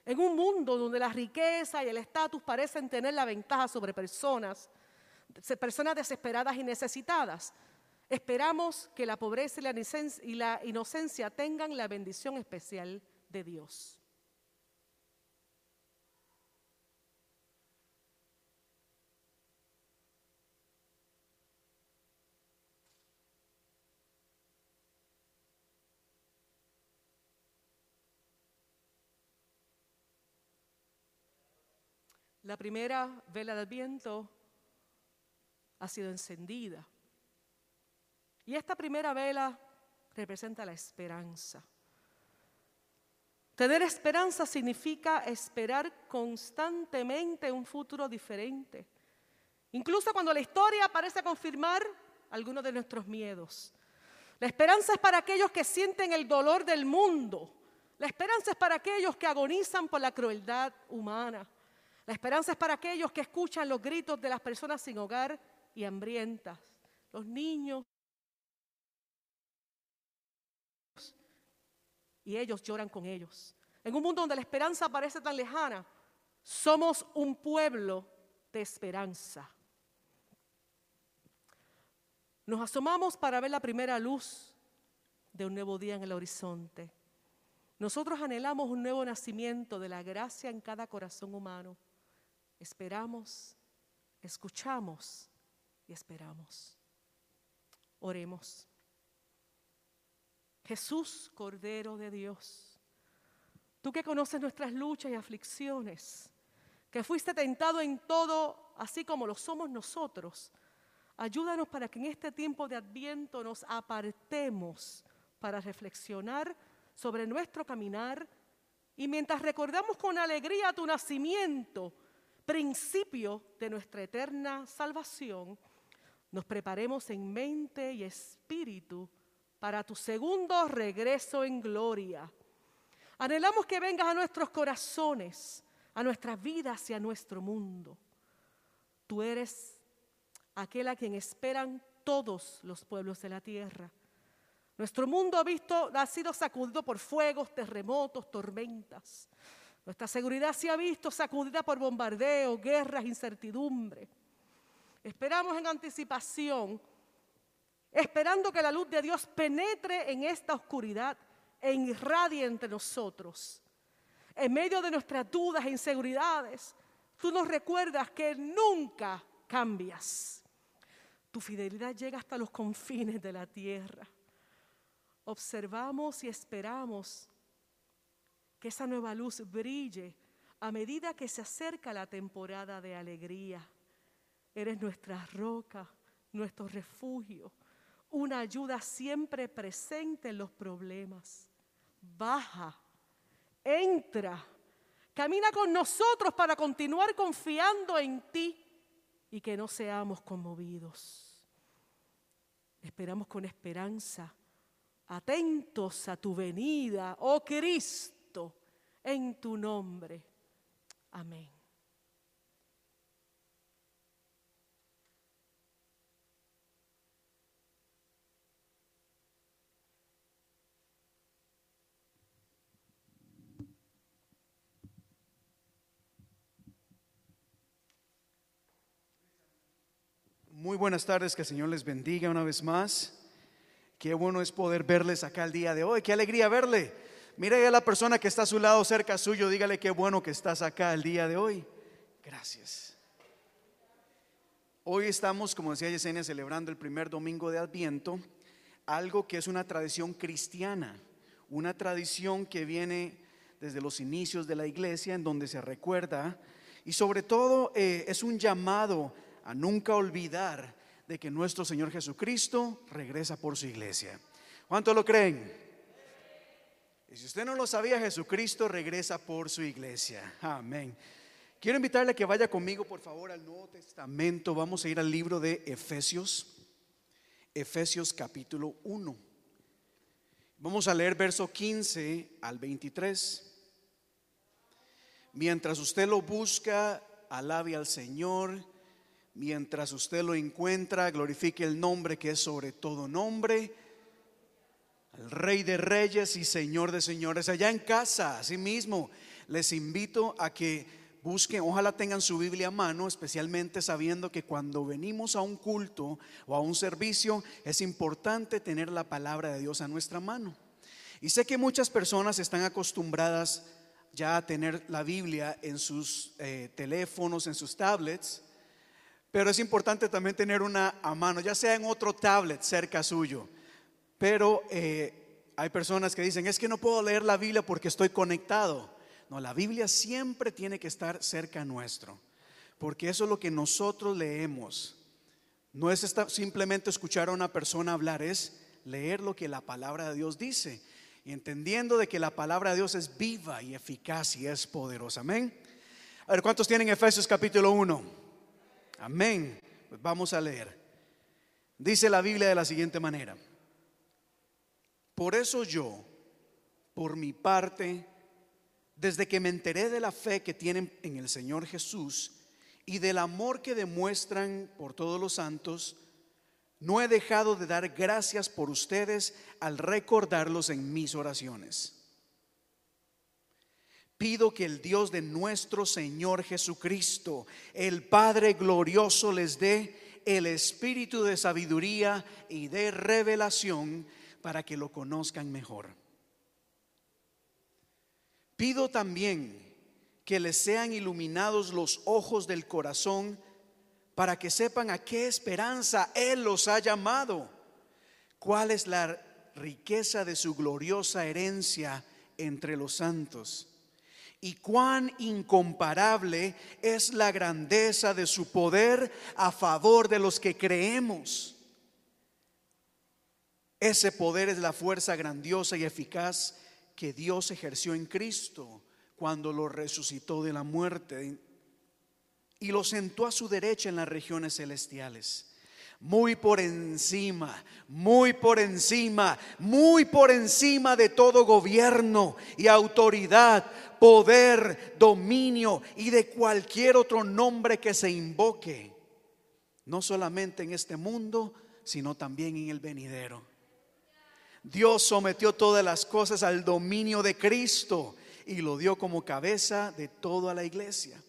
En un mundo donde la riqueza y el estatus parecen tener la ventaja sobre personas, personas desesperadas y necesitadas, Esperamos que la pobreza y la inocencia, tengan la bendición especial de Dios. La primera vela del viento ha sido encendida. Y esta primera vela representa la esperanza. Tener esperanza significa esperar constantemente un futuro diferente. Incluso cuando la historia parece confirmar algunos de nuestros miedos. La esperanza es para aquellos que sienten el dolor del mundo. La esperanza es para aquellos que agonizan por la crueldad humana. La esperanza es para aquellos que escuchan los gritos de las personas sin hogar y hambrientas, los niños. Y ellos lloran con ellos. En un mundo donde la esperanza parece tan lejana, somos un pueblo de esperanza. Nos asomamos para ver la primera luz de un nuevo día en el horizonte. Nosotros anhelamos un nuevo nacimiento de la gracia en cada corazón humano esperamos, escuchamos y esperamos. Oremos. Jesús, Cordero de Dios, tú que conoces nuestras luchas y aflicciones, que fuiste tentado en todo, así como lo somos nosotros, ayúdanos para que en este tiempo de adviento nos apartemos para reflexionar sobre nuestro caminar y mientras recordamos con alegría tu nacimiento, principio de nuestra eterna salvación, nos preparemos en mente y espíritu para tu segundo regreso en gloria. Anhelamos que vengas a nuestros corazones, a nuestras vidas y a nuestro mundo. Tú eres aquel a quien esperan todos los pueblos de la tierra. Nuestro mundo ha, visto, ha sido sacudido por fuegos, terremotos, tormentas. Nuestra seguridad se ha visto sacudida por bombardeos, guerras, incertidumbre. Esperamos en anticipación, esperando que la luz de Dios penetre en esta oscuridad e irradie entre nosotros. En medio de nuestras dudas e inseguridades, tú nos recuerdas que nunca cambias. Tu fidelidad llega hasta los confines de la tierra. Observamos y esperamos que esa nueva luz brille a medida que se acerca la temporada de alegría. Eres nuestra roca, nuestro refugio, una ayuda siempre presente en los problemas. Baja, entra, camina con nosotros para continuar confiando en ti y que no seamos conmovidos. Esperamos con esperanza, atentos a tu venida, oh Cristo en tu nombre. Amén. Muy buenas tardes, que el Señor les bendiga una vez más. Qué bueno es poder verles acá el día de hoy, qué alegría verle. Mire a la persona que está a su lado cerca suyo, dígale qué bueno que estás acá el día de hoy. Gracias. Hoy estamos, como decía Yesenia, celebrando el primer domingo de Adviento, algo que es una tradición cristiana, una tradición que viene desde los inicios de la iglesia, en donde se recuerda, y sobre todo eh, es un llamado a nunca olvidar de que nuestro Señor Jesucristo regresa por su iglesia. ¿Cuánto lo creen? Y si usted no lo sabía, Jesucristo regresa por su iglesia. Amén. Quiero invitarle a que vaya conmigo, por favor, al Nuevo Testamento. Vamos a ir al libro de Efesios, Efesios capítulo 1. Vamos a leer verso 15 al 23. Mientras usted lo busca, alabe al Señor. Mientras usted lo encuentra, glorifique el nombre que es sobre todo nombre el Rey de Reyes y Señor de Señores. Allá en casa, mismo les invito a que busquen, ojalá tengan su Biblia a mano, especialmente sabiendo que cuando venimos a un culto o a un servicio es importante tener la palabra de Dios a nuestra mano. Y sé que muchas personas están acostumbradas ya a tener la Biblia en sus eh, teléfonos, en sus tablets, pero es importante también tener una a mano, ya sea en otro tablet cerca suyo. Pero eh, hay personas que dicen, es que no puedo leer la Biblia porque estoy conectado. No, la Biblia siempre tiene que estar cerca nuestro, porque eso es lo que nosotros leemos. No es simplemente escuchar a una persona hablar, es leer lo que la palabra de Dios dice y entendiendo de que la palabra de Dios es viva y eficaz y es poderosa. Amén. A ver, ¿cuántos tienen Efesios capítulo 1? Amén. Pues vamos a leer. Dice la Biblia de la siguiente manera. Por eso yo, por mi parte, desde que me enteré de la fe que tienen en el Señor Jesús y del amor que demuestran por todos los santos, no he dejado de dar gracias por ustedes al recordarlos en mis oraciones. Pido que el Dios de nuestro Señor Jesucristo, el Padre glorioso, les dé el espíritu de sabiduría y de revelación para que lo conozcan mejor. Pido también que les sean iluminados los ojos del corazón para que sepan a qué esperanza Él los ha llamado, cuál es la riqueza de su gloriosa herencia entre los santos y cuán incomparable es la grandeza de su poder a favor de los que creemos. Ese poder es la fuerza grandiosa y eficaz que Dios ejerció en Cristo cuando lo resucitó de la muerte y lo sentó a su derecha en las regiones celestiales. Muy por encima, muy por encima, muy por encima de todo gobierno y autoridad, poder, dominio y de cualquier otro nombre que se invoque. No solamente en este mundo, sino también en el venidero. Dios sometió todas las cosas al dominio de Cristo y lo dio como cabeza de toda la iglesia.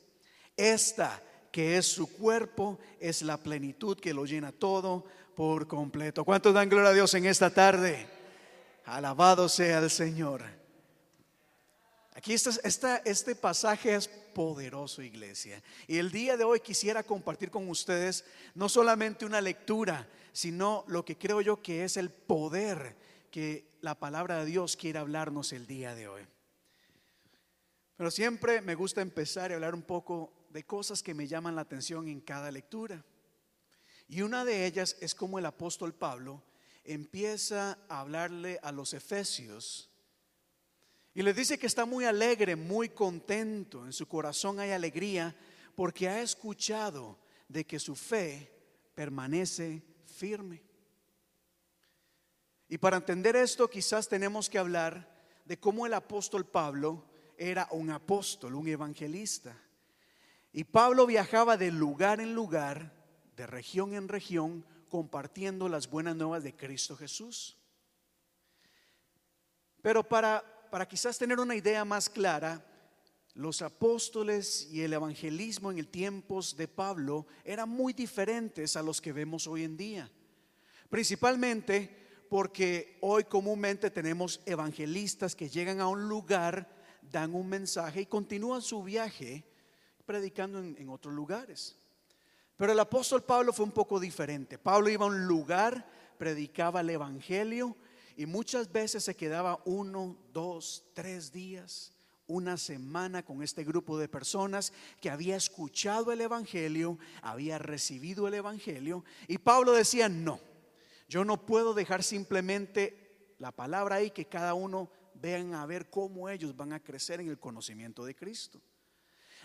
Esta que es su cuerpo es la plenitud que lo llena todo por completo. ¿Cuántos dan gloria a Dios en esta tarde? Alabado sea el Señor. Aquí está, este pasaje es poderoso, iglesia. Y el día de hoy quisiera compartir con ustedes no solamente una lectura, sino lo que creo yo que es el poder que la palabra de Dios quiere hablarnos el día de hoy. Pero siempre me gusta empezar y hablar un poco de cosas que me llaman la atención en cada lectura. Y una de ellas es como el apóstol Pablo empieza a hablarle a los efesios y le dice que está muy alegre, muy contento, en su corazón hay alegría porque ha escuchado de que su fe permanece firme. Y para entender esto quizás tenemos que hablar de cómo el apóstol Pablo era un apóstol, un evangelista. Y Pablo viajaba de lugar en lugar, de región en región, compartiendo las buenas nuevas de Cristo Jesús. Pero para, para quizás tener una idea más clara, los apóstoles y el evangelismo en el tiempos de Pablo eran muy diferentes a los que vemos hoy en día. Principalmente porque hoy comúnmente tenemos evangelistas que llegan a un lugar dan un mensaje y continúan su viaje predicando en, otros lugares. Pero el apóstol Pablo fue un poco diferente. Pablo iba a un lugar, predicaba el Evangelio y muchas veces se quedaba uno, dos, tres días, una semana con este grupo de personas que había escuchado el Evangelio, había recibido el Evangelio. Y Pablo decía, no, yo no puedo dejar simplemente la palabra ahí que cada uno vean a ver cómo ellos van a crecer en el conocimiento de Cristo.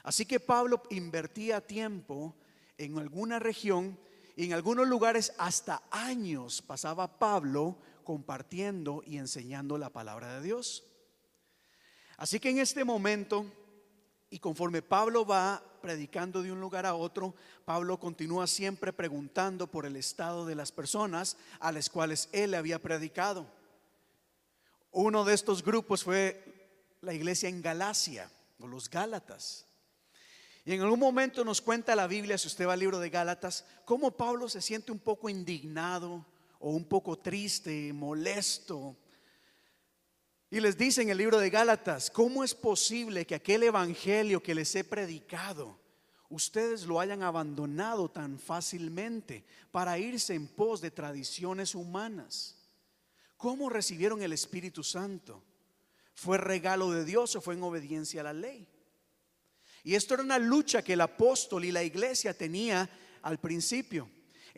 Así que Pablo invertía tiempo en alguna región y en algunos lugares hasta años pasaba Pablo compartiendo y enseñando la palabra de Dios. Así que en este momento, y conforme Pablo va predicando de un lugar a otro, Pablo continúa siempre preguntando por el estado de las personas a las cuales él había predicado. Uno de estos grupos fue la iglesia en Galacia, o los Gálatas. Y en algún momento nos cuenta la Biblia, si usted va al libro de Gálatas, cómo Pablo se siente un poco indignado o un poco triste, molesto. Y les dice en el libro de Gálatas, ¿cómo es posible que aquel evangelio que les he predicado, ustedes lo hayan abandonado tan fácilmente para irse en pos de tradiciones humanas? ¿Cómo recibieron el Espíritu Santo? ¿Fue regalo de Dios o fue en obediencia a la ley? Y esto era una lucha que el apóstol y la iglesia tenía al principio,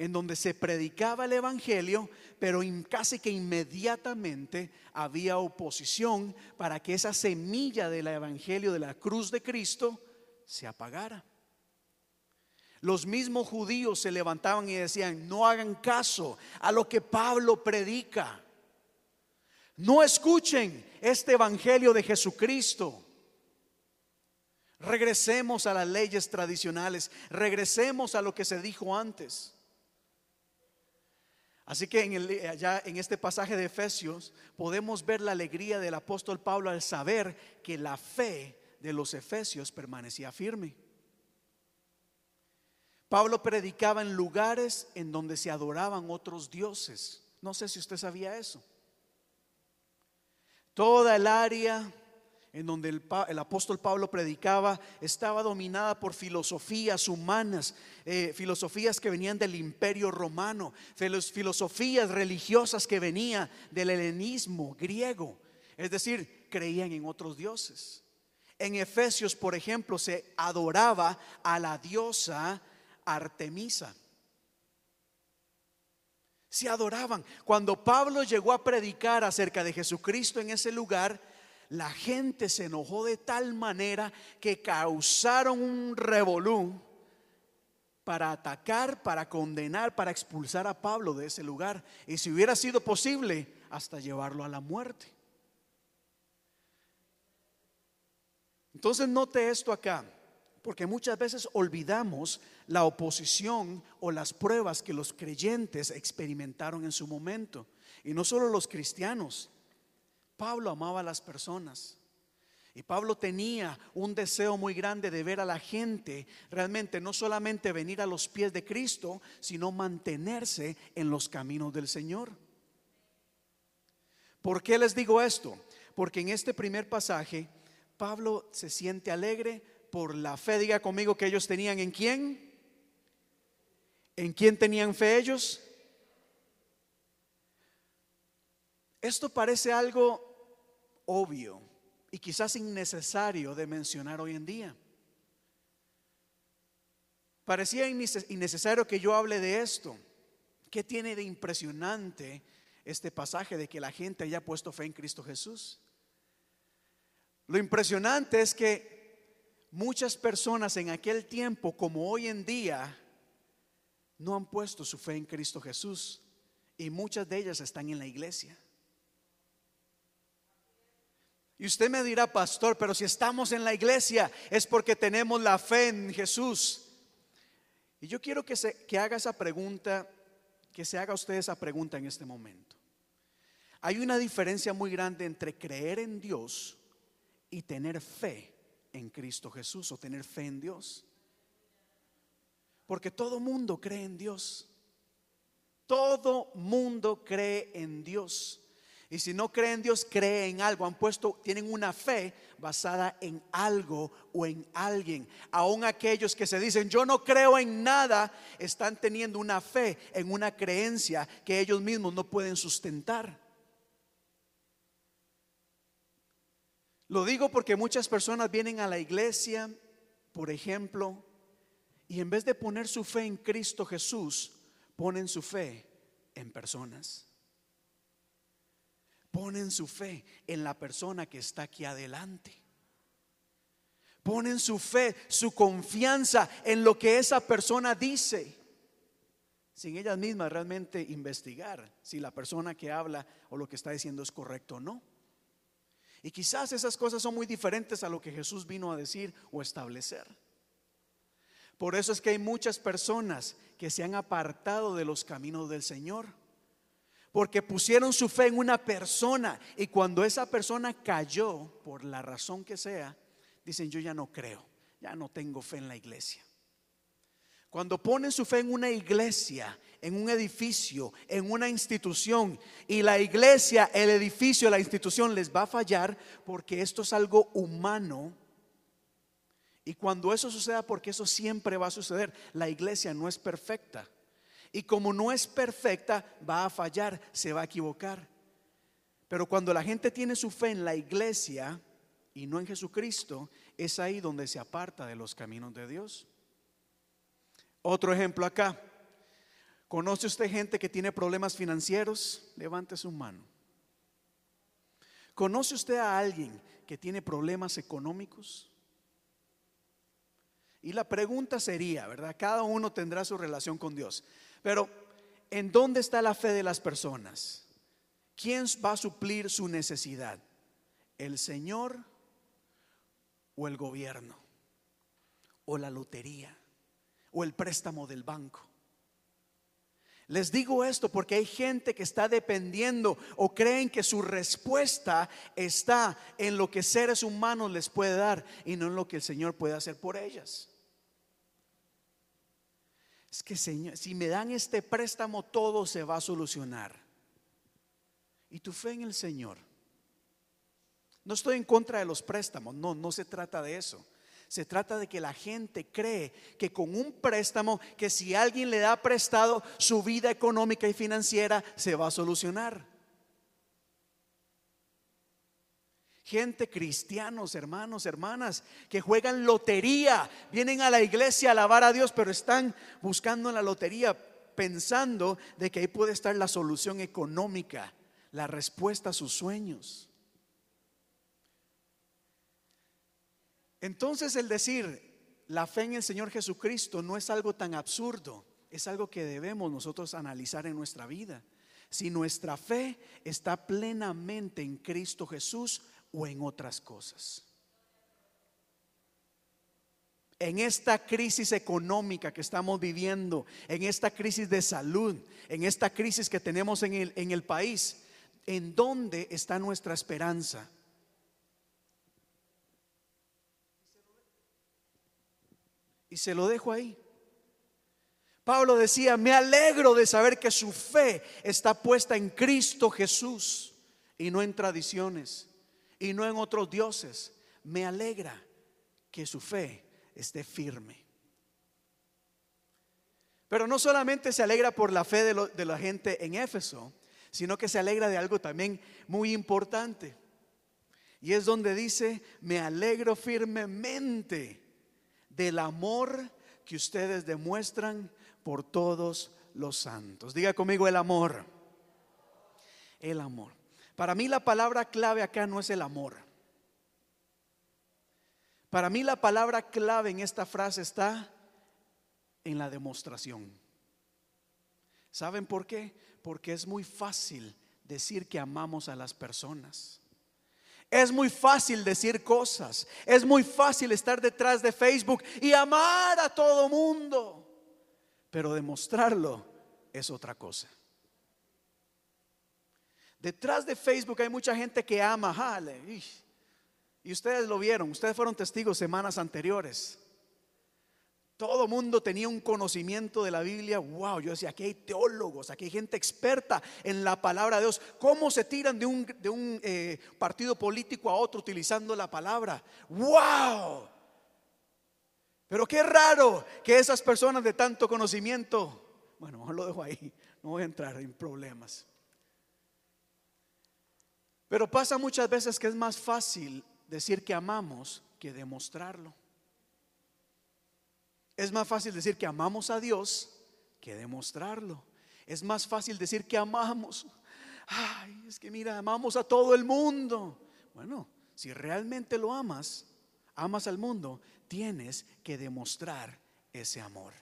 en donde se predicaba el Evangelio, pero casi que inmediatamente había oposición para que esa semilla del Evangelio de la cruz de Cristo se apagara. Los mismos judíos se levantaban y decían, no hagan caso a lo que Pablo predica. No escuchen este Evangelio de Jesucristo. Regresemos a las leyes tradicionales, regresemos a lo que se dijo antes. Así que en el, allá en este pasaje de Efesios podemos ver la alegría del apóstol Pablo al saber que la fe de los efesios permanecía firme. Pablo predicaba en lugares en donde se adoraban otros dioses. No sé si usted sabía eso. Toda el área en donde el, apóstol Pablo predicaba estaba dominada por filosofías humanas, eh, filosofías que venían del imperio romano, filosofías religiosas que venían del helenismo griego, es decir, creían en otros dioses. En Efesios, por ejemplo, se adoraba a la diosa Artemisa. Se adoraban. Cuando Pablo llegó a predicar acerca de Jesucristo en ese lugar, la gente se enojó de tal manera que causaron un revolú para atacar, para condenar, para expulsar a Pablo de ese lugar. Y si hubiera sido posible, hasta llevarlo a la muerte. Entonces note esto acá, porque muchas veces olvidamos la oposición o las pruebas que los creyentes experimentaron en su momento. Y no solo los cristianos, Pablo amaba a las personas. Y Pablo tenía un deseo muy grande de ver a la gente realmente no solamente venir a los pies de Cristo, sino mantenerse en los caminos del Señor. ¿Por qué les digo esto? Porque en este primer pasaje Pablo se siente alegre por la fe, diga conmigo que ellos tenían en quién. ¿En quién tenían fe ellos? Esto parece algo obvio y quizás innecesario de mencionar hoy en día. Parecía innecesario que yo hable de esto. ¿Qué tiene de impresionante este pasaje de que la gente haya puesto fe en Cristo Jesús? Lo impresionante es que muchas personas en aquel tiempo como hoy en día no han puesto su fe en Cristo Jesús y muchas de ellas están en la iglesia. Y usted me dirá, pastor, pero si estamos en la iglesia es porque tenemos la fe en Jesús. Y yo quiero que, se, que haga esa pregunta, que se haga usted esa pregunta en este momento. Hay una diferencia muy grande entre creer en Dios y tener fe en Cristo Jesús o tener fe en Dios. Porque todo mundo cree en Dios. Todo mundo cree en Dios. Y si no creen en Dios, cree en algo. Han puesto, tienen una fe basada en algo o en alguien. Aún aquellos que se dicen, yo no creo en nada, están teniendo una fe en una creencia que ellos mismos no pueden sustentar. Lo digo porque muchas personas vienen a la iglesia, por ejemplo, y en vez de poner su fe en Cristo Jesús, ponen su fe en personas ponen su fe en la persona que está aquí adelante. Ponen su fe, su confianza en lo que esa persona dice, sin ellas mismas realmente investigar si la persona que habla o lo que está diciendo es correcto o no. Y quizás esas cosas son muy diferentes a lo que Jesús vino a decir o establecer. Por eso es que hay muchas personas que se han apartado de los caminos del Señor porque pusieron su fe en una persona y cuando esa persona cayó, por la razón que sea, dicen, yo ya no creo, ya no tengo fe en la iglesia. Cuando ponen su fe en una iglesia, en un edificio, en una institución, y la iglesia, el edificio, la institución les va a fallar porque esto es algo humano. Y cuando eso suceda, porque eso siempre va a suceder, la iglesia no es perfecta. Y como no es perfecta, va a fallar, se va a equivocar. Pero cuando la gente tiene su fe en la iglesia y no en Jesucristo, es ahí donde se aparta de los caminos de Dios. Otro ejemplo acá. ¿Conoce usted gente que tiene problemas financieros? Levante su mano. ¿Conoce usted a alguien que tiene problemas económicos? Y la pregunta sería, ¿verdad? Cada uno tendrá su relación con Dios. Pero, ¿en dónde está la fe de las personas? ¿Quién va a suplir su necesidad? ¿El Señor o el gobierno? ¿O la lotería? o el préstamo del banco. Les digo esto porque hay gente que está dependiendo o creen que su respuesta está en lo que seres humanos les puede dar y no en lo que el Señor puede hacer por ellas. Es que Señor, si me dan este préstamo todo se va a solucionar. Y tu fe en el Señor. No estoy en contra de los préstamos, no, no se trata de eso. Se trata de que la gente cree que con un préstamo, que si alguien le da prestado, su vida económica y financiera se va a solucionar. Gente, cristianos, hermanos, hermanas, que juegan lotería, vienen a la iglesia a alabar a Dios, pero están buscando en la lotería pensando de que ahí puede estar la solución económica, la respuesta a sus sueños. Entonces el decir la fe en el Señor Jesucristo no es algo tan absurdo, es algo que debemos nosotros analizar en nuestra vida. Si nuestra fe está plenamente en Cristo Jesús o en otras cosas. En esta crisis económica que estamos viviendo, en esta crisis de salud, en esta crisis que tenemos en el, en el país, ¿en dónde está nuestra esperanza? Y se lo dejo ahí. Pablo decía, me alegro de saber que su fe está puesta en Cristo Jesús y no en tradiciones y no en otros dioses. Me alegra que su fe esté firme. Pero no solamente se alegra por la fe de, la gente en Éfeso, sino que se alegra de algo también muy importante. Y es donde dice, me alegro firmemente del amor que ustedes demuestran por todos los santos. Diga conmigo el amor. El amor. Para mí la palabra clave acá no es el amor. Para mí la palabra clave en esta frase está en la demostración. ¿Saben por qué? Porque es muy fácil decir que amamos a las personas. Es muy fácil decir cosas. Es muy fácil estar detrás de Facebook y amar a todo mundo. Pero demostrarlo es otra cosa. Detrás de Facebook hay mucha gente que ama. Jale, y ustedes lo vieron. Ustedes fueron testigos semanas anteriores. Todo mundo tenía un conocimiento de la Biblia. Wow, yo decía, aquí hay teólogos, aquí hay gente experta en la palabra de Dios. ¿Cómo se tiran de un, eh, partido político a otro utilizando la palabra? Wow. Pero qué raro que esas personas de tanto conocimiento, bueno, lo dejo ahí, no voy a entrar en problemas. Pero pasa muchas veces que es más fácil decir que amamos que demostrarlo. Es más fácil decir que amamos a Dios que demostrarlo. Es más fácil decir que amamos. Ay, es que mira, amamos a todo el mundo. Bueno, si realmente lo amas, amas al mundo, tienes que demostrar ese amor.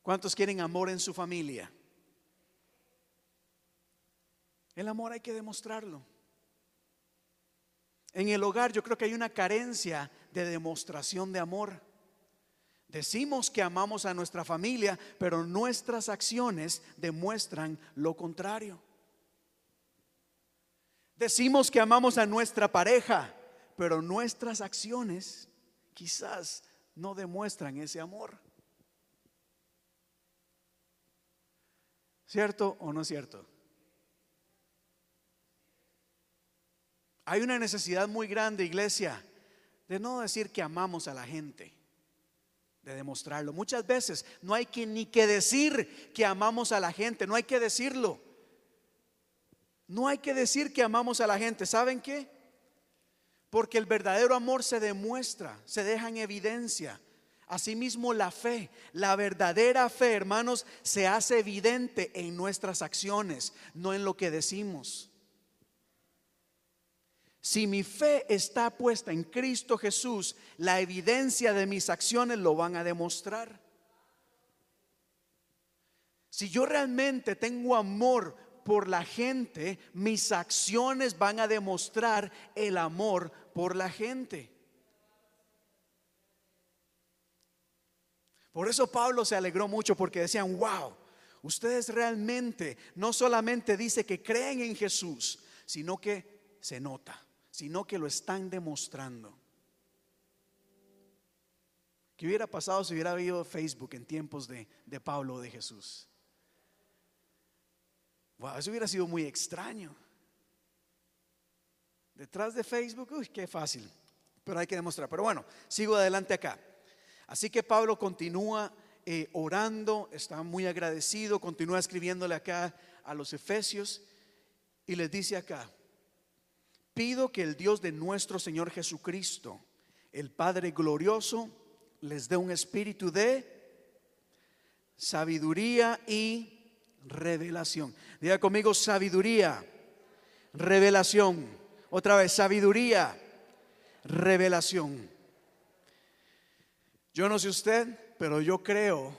¿Cuántos quieren amor en su familia? El amor hay que demostrarlo. En el hogar yo creo que hay una carencia de demostración de amor. Decimos que amamos a nuestra familia, pero nuestras acciones demuestran lo contrario. Decimos que amamos a nuestra pareja, pero nuestras acciones quizás no demuestran ese amor. ¿Cierto o no es cierto? Hay una necesidad muy grande, iglesia, de no decir que amamos a la gente, de demostrarlo. Muchas veces no hay que ni que decir que amamos a la gente, no hay que decirlo. No hay que decir que amamos a la gente. ¿Saben qué? Porque el verdadero amor se demuestra, se deja en evidencia. Asimismo, la fe, la verdadera fe, hermanos, se hace evidente en nuestras acciones, no en lo que decimos. Si mi fe está puesta en Cristo Jesús, la evidencia de mis acciones lo van a demostrar. Si yo realmente tengo amor por la gente, mis acciones van a demostrar el amor por la gente. Por eso Pablo se alegró mucho porque decían, wow, ustedes realmente no solamente dice que creen en Jesús, sino que se nota, sino que lo están demostrando. ¿Qué hubiera pasado si hubiera habido Facebook en tiempos de, de Pablo o de Jesús? Wow, eso hubiera sido muy extraño. Detrás de Facebook, uy, qué fácil, pero hay que demostrar. Pero bueno, sigo adelante acá. Así que Pablo continúa eh, orando, está muy agradecido, continúa escribiéndole acá a los efesios y les dice acá, pido que el Dios de nuestro Señor Jesucristo, el Padre glorioso, les dé un espíritu de sabiduría y revelación. Diga conmigo sabiduría, revelación. Otra vez, sabiduría, revelación. Yo no sé usted, pero yo creo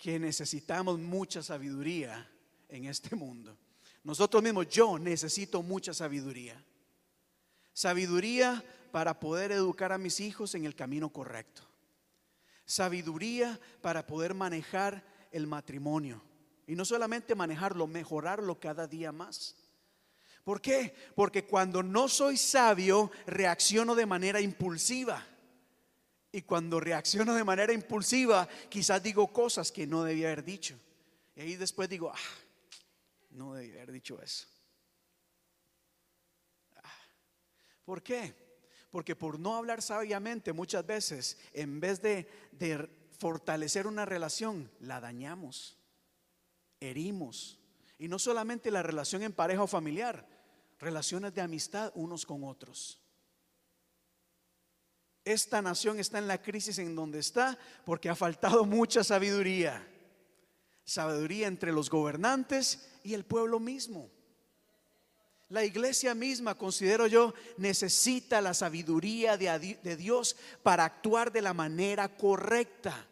que necesitamos mucha sabiduría en este mundo. Nosotros mismos, yo necesito mucha sabiduría. Sabiduría para poder educar a mis hijos en el camino correcto. Sabiduría para poder manejar el matrimonio. Y no solamente manejarlo, mejorarlo cada día más. ¿Por qué? Porque cuando no soy sabio, reacciono de manera impulsiva. Y cuando reacciono de manera impulsiva, quizás digo cosas que no debía haber dicho. Y ahí después digo, ah, no debía haber dicho eso. Ah, ¿Por qué? Porque por no hablar sabiamente muchas veces, en vez de, fortalecer una relación, la dañamos, herimos. Y no solamente la relación en pareja o familiar, relaciones de amistad unos con otros. Esta nación está en la crisis en donde está porque ha faltado <laughs> mucha sabiduría. Sabiduría entre los gobernantes y el pueblo mismo. La iglesia misma, considero yo, necesita la sabiduría de, Dios para actuar de la manera correcta,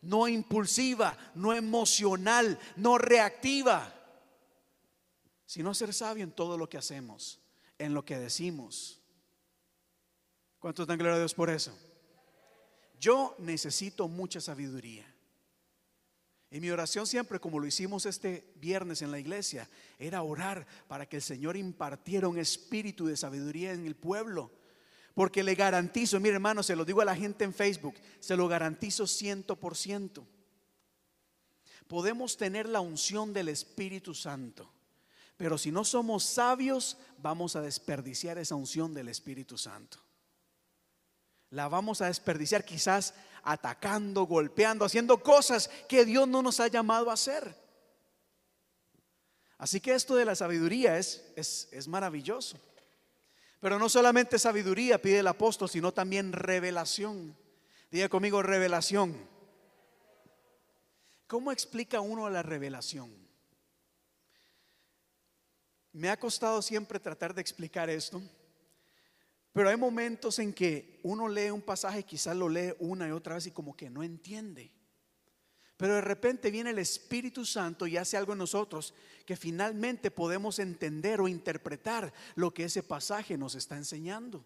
no impulsiva, no emocional, no reactiva, sino ser sabio en todo lo que hacemos, en lo que decimos ¿Cuántos dan gloria a Dios por eso? Yo necesito mucha sabiduría. Y mi oración siempre, como lo hicimos este viernes en la iglesia, era orar para que el Señor impartiera un espíritu de sabiduría en el pueblo. Porque le garantizo, mire hermano, se lo digo a la gente en Facebook, se lo garantizo ciento por ciento. Podemos tener la unción del Espíritu Santo, pero si no somos sabios, vamos a desperdiciar esa unción del Espíritu Santo la vamos a desperdiciar quizás atacando, golpeando, haciendo cosas que Dios no nos ha llamado a hacer. Así que esto de la sabiduría es, es, es maravilloso. Pero no solamente sabiduría pide el apóstol, sino también revelación. Diga conmigo revelación. ¿Cómo explica uno la revelación? Me ha costado siempre tratar de explicar esto pero hay momentos en que uno lee un pasaje, quizás lo lee una y otra vez y como que no entiende. Pero de repente viene el Espíritu Santo y hace algo en nosotros que finalmente podemos entender o interpretar lo que ese pasaje nos está enseñando.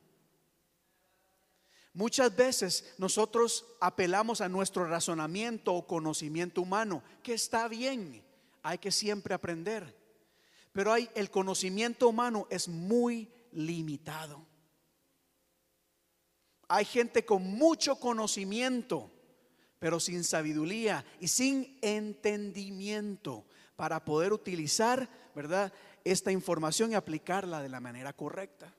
Muchas veces nosotros apelamos a nuestro razonamiento o conocimiento humano, que está bien, hay que siempre aprender. Pero hay el conocimiento humano es muy limitado. Hay gente con mucho conocimiento, pero sin sabiduría y sin entendimiento para poder utilizar, ¿verdad? Esta información y aplicarla de la manera correcta.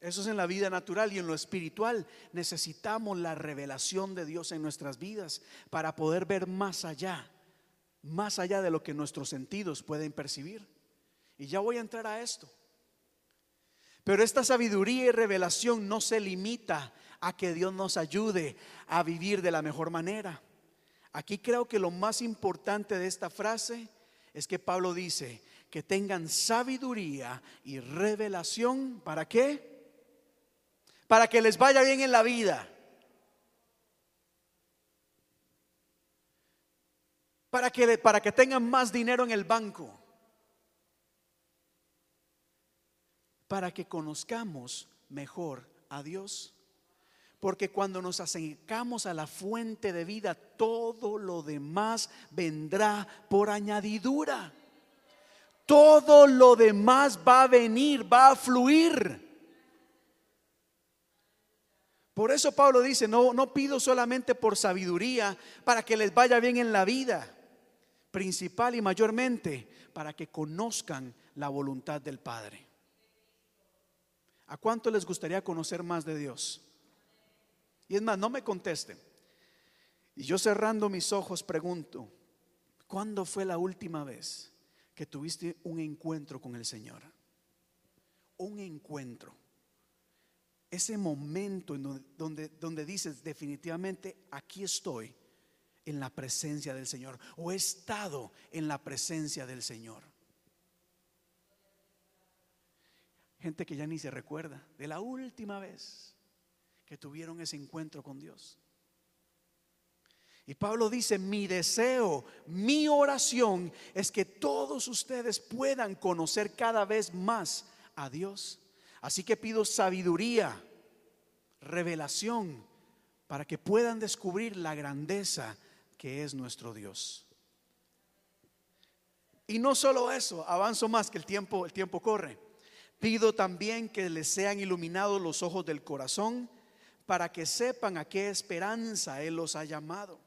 Eso es en la vida natural y en lo espiritual. Necesitamos la revelación de Dios en nuestras vidas para poder ver más allá, más allá de lo que nuestros sentidos pueden percibir. Y ya voy a entrar a esto. Pero esta sabiduría y revelación no se limita a que Dios nos ayude a vivir de la mejor manera. Aquí creo que lo más importante de esta frase es que Pablo dice que tengan sabiduría y revelación. ¿Para qué? Para que les vaya bien en la vida. Para que, para que tengan más dinero en el banco. Para que conozcamos mejor a Dios. Porque cuando nos acercamos a la fuente de vida, todo lo demás vendrá por añadidura. Todo lo demás va a venir, va a fluir. Por eso Pablo dice, no, no pido solamente por sabiduría para que les vaya bien en la vida, principal y mayormente para que conozcan la voluntad del Padre. ¿A cuánto les gustaría conocer más de Dios? Y es más, no me contesten. Y yo cerrando mis ojos pregunto, ¿cuándo fue la última vez que tuviste un encuentro con el Señor? Un encuentro. Ese momento en donde, donde, donde dices definitivamente, aquí estoy en la presencia del Señor o he estado en la presencia del Señor. Gente que ya ni se recuerda de la última vez que tuvieron ese encuentro con Dios. Y Pablo dice, mi deseo, mi oración es que todos ustedes puedan conocer cada vez más a Dios. Así que pido sabiduría, revelación, para que puedan descubrir la grandeza que es nuestro Dios. Y no solo eso, avanzo más que el tiempo, el tiempo corre. Pido también que les sean iluminados los ojos del corazón para que sepan a qué esperanza Él los ha llamado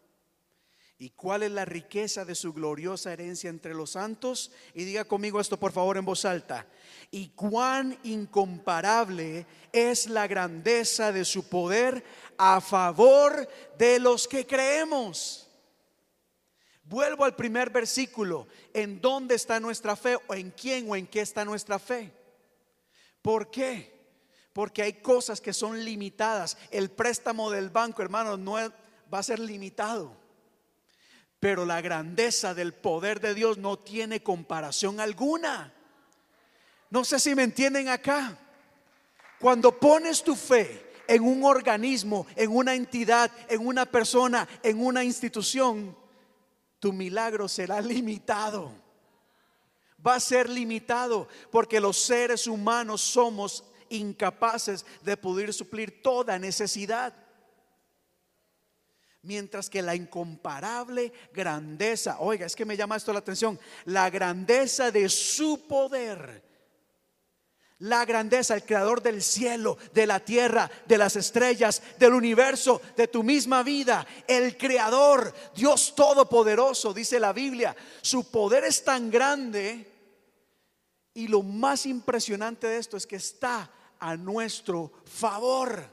y cuál es la riqueza de su gloriosa herencia entre los santos. Y diga conmigo esto por favor en voz alta. Y cuán incomparable es la grandeza de su poder a favor de los que creemos. Vuelvo al primer versículo. ¿En dónde está nuestra fe? ¿O en quién o en qué está nuestra fe? ¿Por qué? Porque hay cosas que son limitadas. El préstamo del banco, hermano, no va a ser limitado. Pero la grandeza del poder de Dios no tiene comparación alguna. No sé si me entienden acá. Cuando pones tu fe en un organismo, en una entidad, en una persona, en una institución, tu milagro será limitado va a ser limitado porque los seres humanos somos incapaces de poder suplir toda necesidad. Mientras que la incomparable grandeza, oiga, es que me llama esto la atención, la grandeza de su poder, la grandeza, el creador del cielo, de la tierra, de las estrellas, del universo, de tu misma vida, el creador, Dios todopoderoso, dice la Biblia, su poder es tan grande y lo más impresionante de esto es que está a nuestro favor.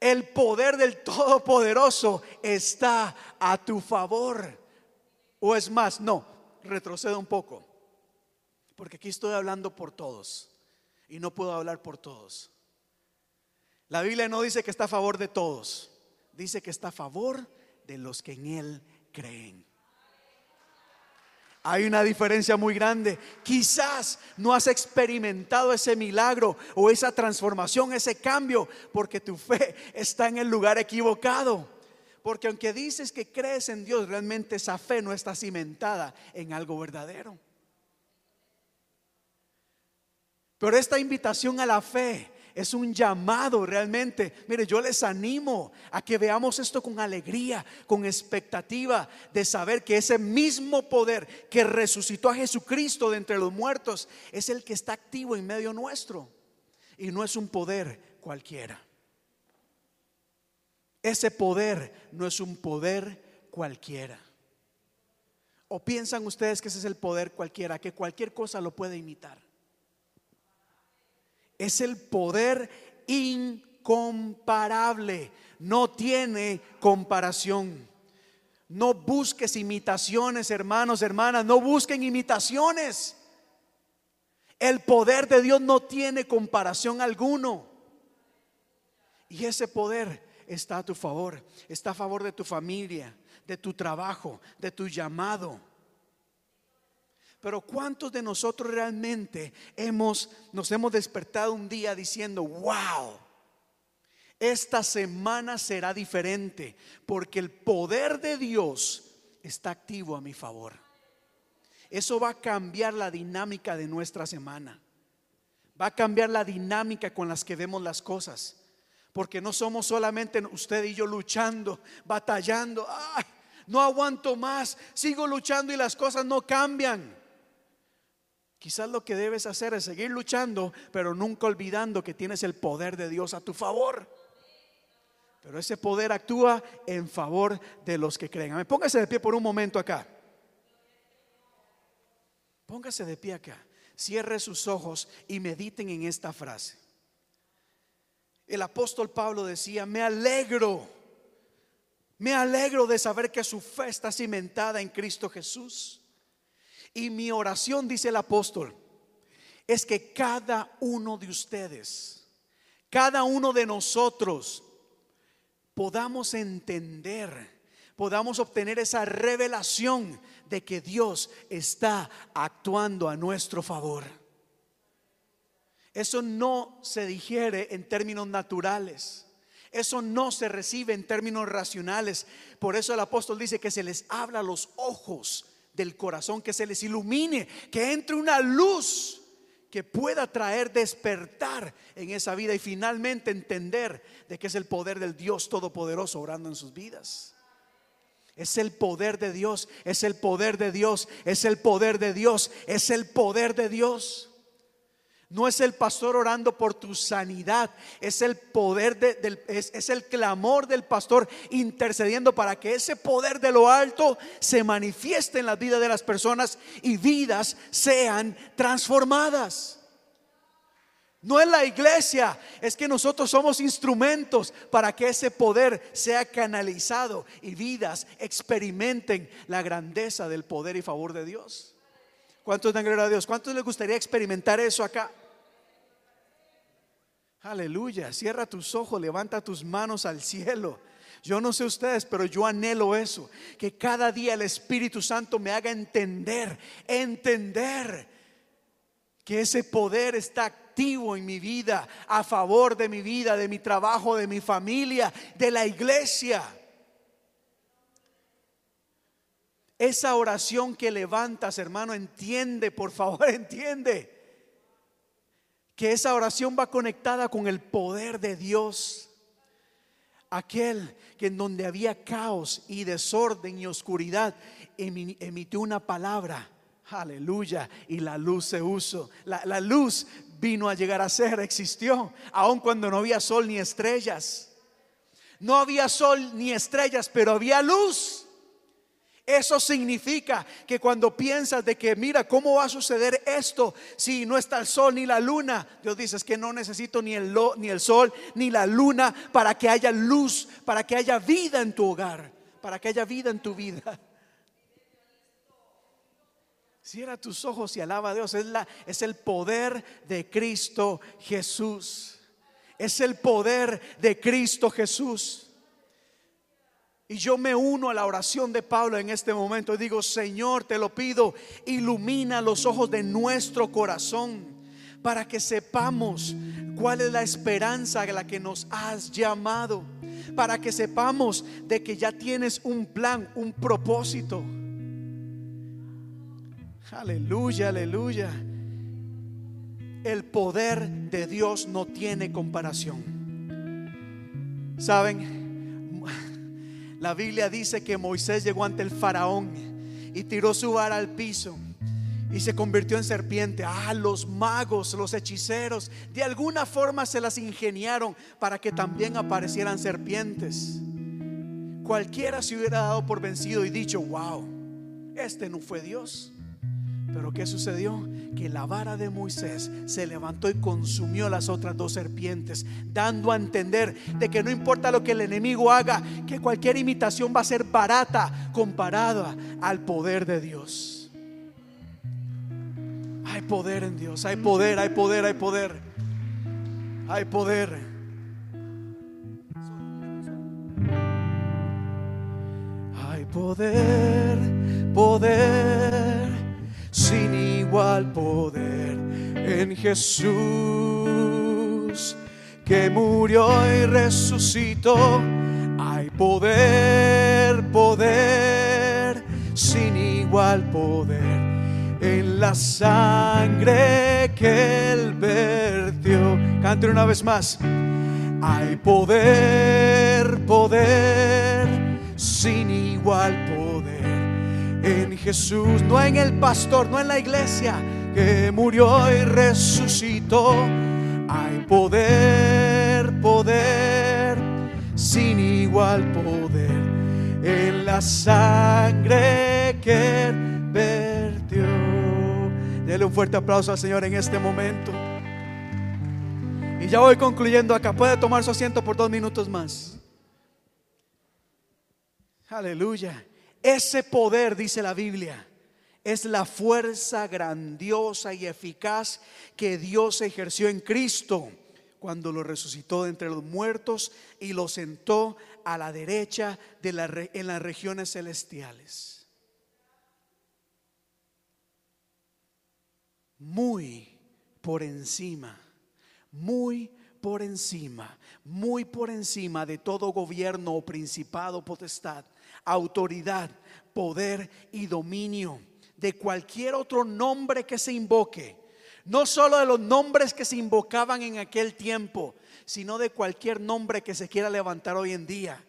El poder del Todopoderoso está a tu favor. O es más, no, retrocedo un poco. Porque aquí estoy hablando por todos. Y no puedo hablar por todos. La Biblia no dice que está a favor de todos. Dice que está a favor de los que en Él creen. Hay una diferencia muy grande. Quizás no has experimentado ese milagro o esa transformación, ese cambio, porque tu fe está en el lugar equivocado. Porque aunque dices que crees en Dios, realmente esa fe no está cimentada en algo verdadero. Pero esta invitación a la fe es un llamado realmente. Mire, yo les animo a que veamos esto con alegría, con expectativa de saber que ese mismo poder que resucitó a Jesucristo de entre los muertos es el que está activo en medio nuestro. Y no es un poder cualquiera. Ese poder no es un poder cualquiera. ¿O piensan ustedes que ese es el poder cualquiera, que cualquier cosa lo puede imitar? Es el poder incomparable. No tiene comparación. No busques imitaciones, hermanos, hermanas. No busquen imitaciones. El poder de Dios no tiene comparación alguno. Y ese poder está a tu favor. Está a favor de tu familia, de tu trabajo, de tu llamado. Pero ¿cuántos de nosotros realmente hemos, nos hemos despertado un día diciendo, wow, esta semana será diferente porque el poder de Dios está activo a mi favor? Eso va a cambiar la dinámica de nuestra semana. Va a cambiar la dinámica con las que vemos las cosas. Porque no somos solamente usted y yo luchando, batallando. No aguanto más, sigo luchando y las cosas no cambian. Quizás lo que debes hacer es seguir luchando, pero nunca olvidando que tienes el poder de Dios a tu favor. Pero ese poder actúa en favor de los que creen. Póngase de pie por un momento acá. Póngase de pie acá. Cierre sus ojos y mediten en esta frase. El apóstol Pablo decía, me alegro, me alegro de saber que su fe está cimentada en Cristo Jesús. Y mi oración, dice el apóstol, es que cada uno de ustedes, cada uno de nosotros, podamos entender, podamos obtener esa revelación de que Dios está actuando a nuestro favor. Eso no se digiere en términos naturales. Eso no se recibe en términos racionales. Por eso el apóstol dice que se les habla a los ojos del corazón, que se les ilumine, que entre una luz que pueda traer despertar en esa vida y finalmente entender de que es el poder del Dios Todopoderoso orando en sus vidas. Es el poder de Dios, es el poder de Dios, es el poder de Dios, es el poder de Dios. No es el pastor orando por tu sanidad, es el poder del, es, es, el clamor del pastor intercediendo para que ese poder de lo alto se manifieste en la vida de las personas y vidas sean transformadas. No es la iglesia, es que nosotros somos instrumentos para que ese poder sea canalizado y vidas experimenten la grandeza del poder y favor de Dios. ¿Cuántos dan gloria a Dios? ¿Cuántos les gustaría experimentar eso acá? Aleluya. Cierra tus ojos, levanta tus manos al cielo. Yo no sé ustedes, pero yo anhelo eso. Que cada día el Espíritu Santo me haga entender, entender que ese poder está activo en mi vida, a favor de mi vida, de mi trabajo, de mi familia, de la iglesia. Esa oración que levantas, hermano, entiende, por favor, <laughs> entiende que esa oración va conectada con el poder de Dios. Aquel que en donde había caos y desorden y oscuridad emitió una palabra. Aleluya. Y la luz se usó. La, la luz vino a llegar a ser, existió, aun cuando no había sol ni estrellas. No había sol ni estrellas, pero había luz. Eso significa que cuando piensas de que, mira, ¿cómo va a suceder esto si no está el sol ni la luna? Dios dice, es que no necesito ni el, ni el sol ni la luna para que haya luz, para que haya vida en tu hogar, para que haya vida en tu vida. Cierra tus ojos y alaba a Dios. Es, la, es el poder de Cristo Jesús. Es el poder de Cristo Jesús. Y yo me uno a la oración de Pablo en este momento y digo, Señor, te lo pido, ilumina los ojos de nuestro corazón para que sepamos cuál es la esperanza a la que nos has llamado, para que sepamos de que ya tienes un plan, un propósito. Aleluya, aleluya. El poder de Dios no tiene comparación. ¿Saben? La Biblia dice que Moisés llegó ante el faraón y tiró su vara al piso y se convirtió en serpiente. Ah, los magos, los hechiceros, de alguna forma se las ingeniaron para que también aparecieran serpientes. Cualquiera se hubiera dado por vencido y dicho, wow, este no fue Dios. Pero ¿qué sucedió? Que la vara de Moisés se levantó y consumió las otras dos serpientes, dando a entender de que no importa lo que el enemigo haga, que cualquier imitación va a ser barata comparada al poder de Dios. Hay poder en Dios, hay poder, hay poder, hay poder. Hay poder. Hay poder, poder, sin igual poder en Jesús, que murió y resucitó. Hay poder, poder, sin igual poder en la sangre que él vertió. Cante una vez más. Hay poder, poder, sin igual poder en Jesús, no en el pastor, no en la iglesia que murió y resucitó. Hay poder, poder, sin igual poder en la sangre que vertió. Dele un fuerte aplauso al Señor en este momento. Y ya voy concluyendo acá. Puede tomar su asiento por dos minutos más. Aleluya. Ese poder, dice la Biblia, es la fuerza grandiosa y eficaz que Dios ejerció en Cristo cuando lo resucitó de entre los muertos y lo sentó a la derecha de la, en las regiones celestiales. Muy por encima muy por encima, muy por encima de todo gobierno o principado, potestad, autoridad, poder y dominio de cualquier otro nombre que se invoque. No solo de los nombres que se invocaban en aquel tiempo, sino de cualquier nombre que se quiera levantar hoy en día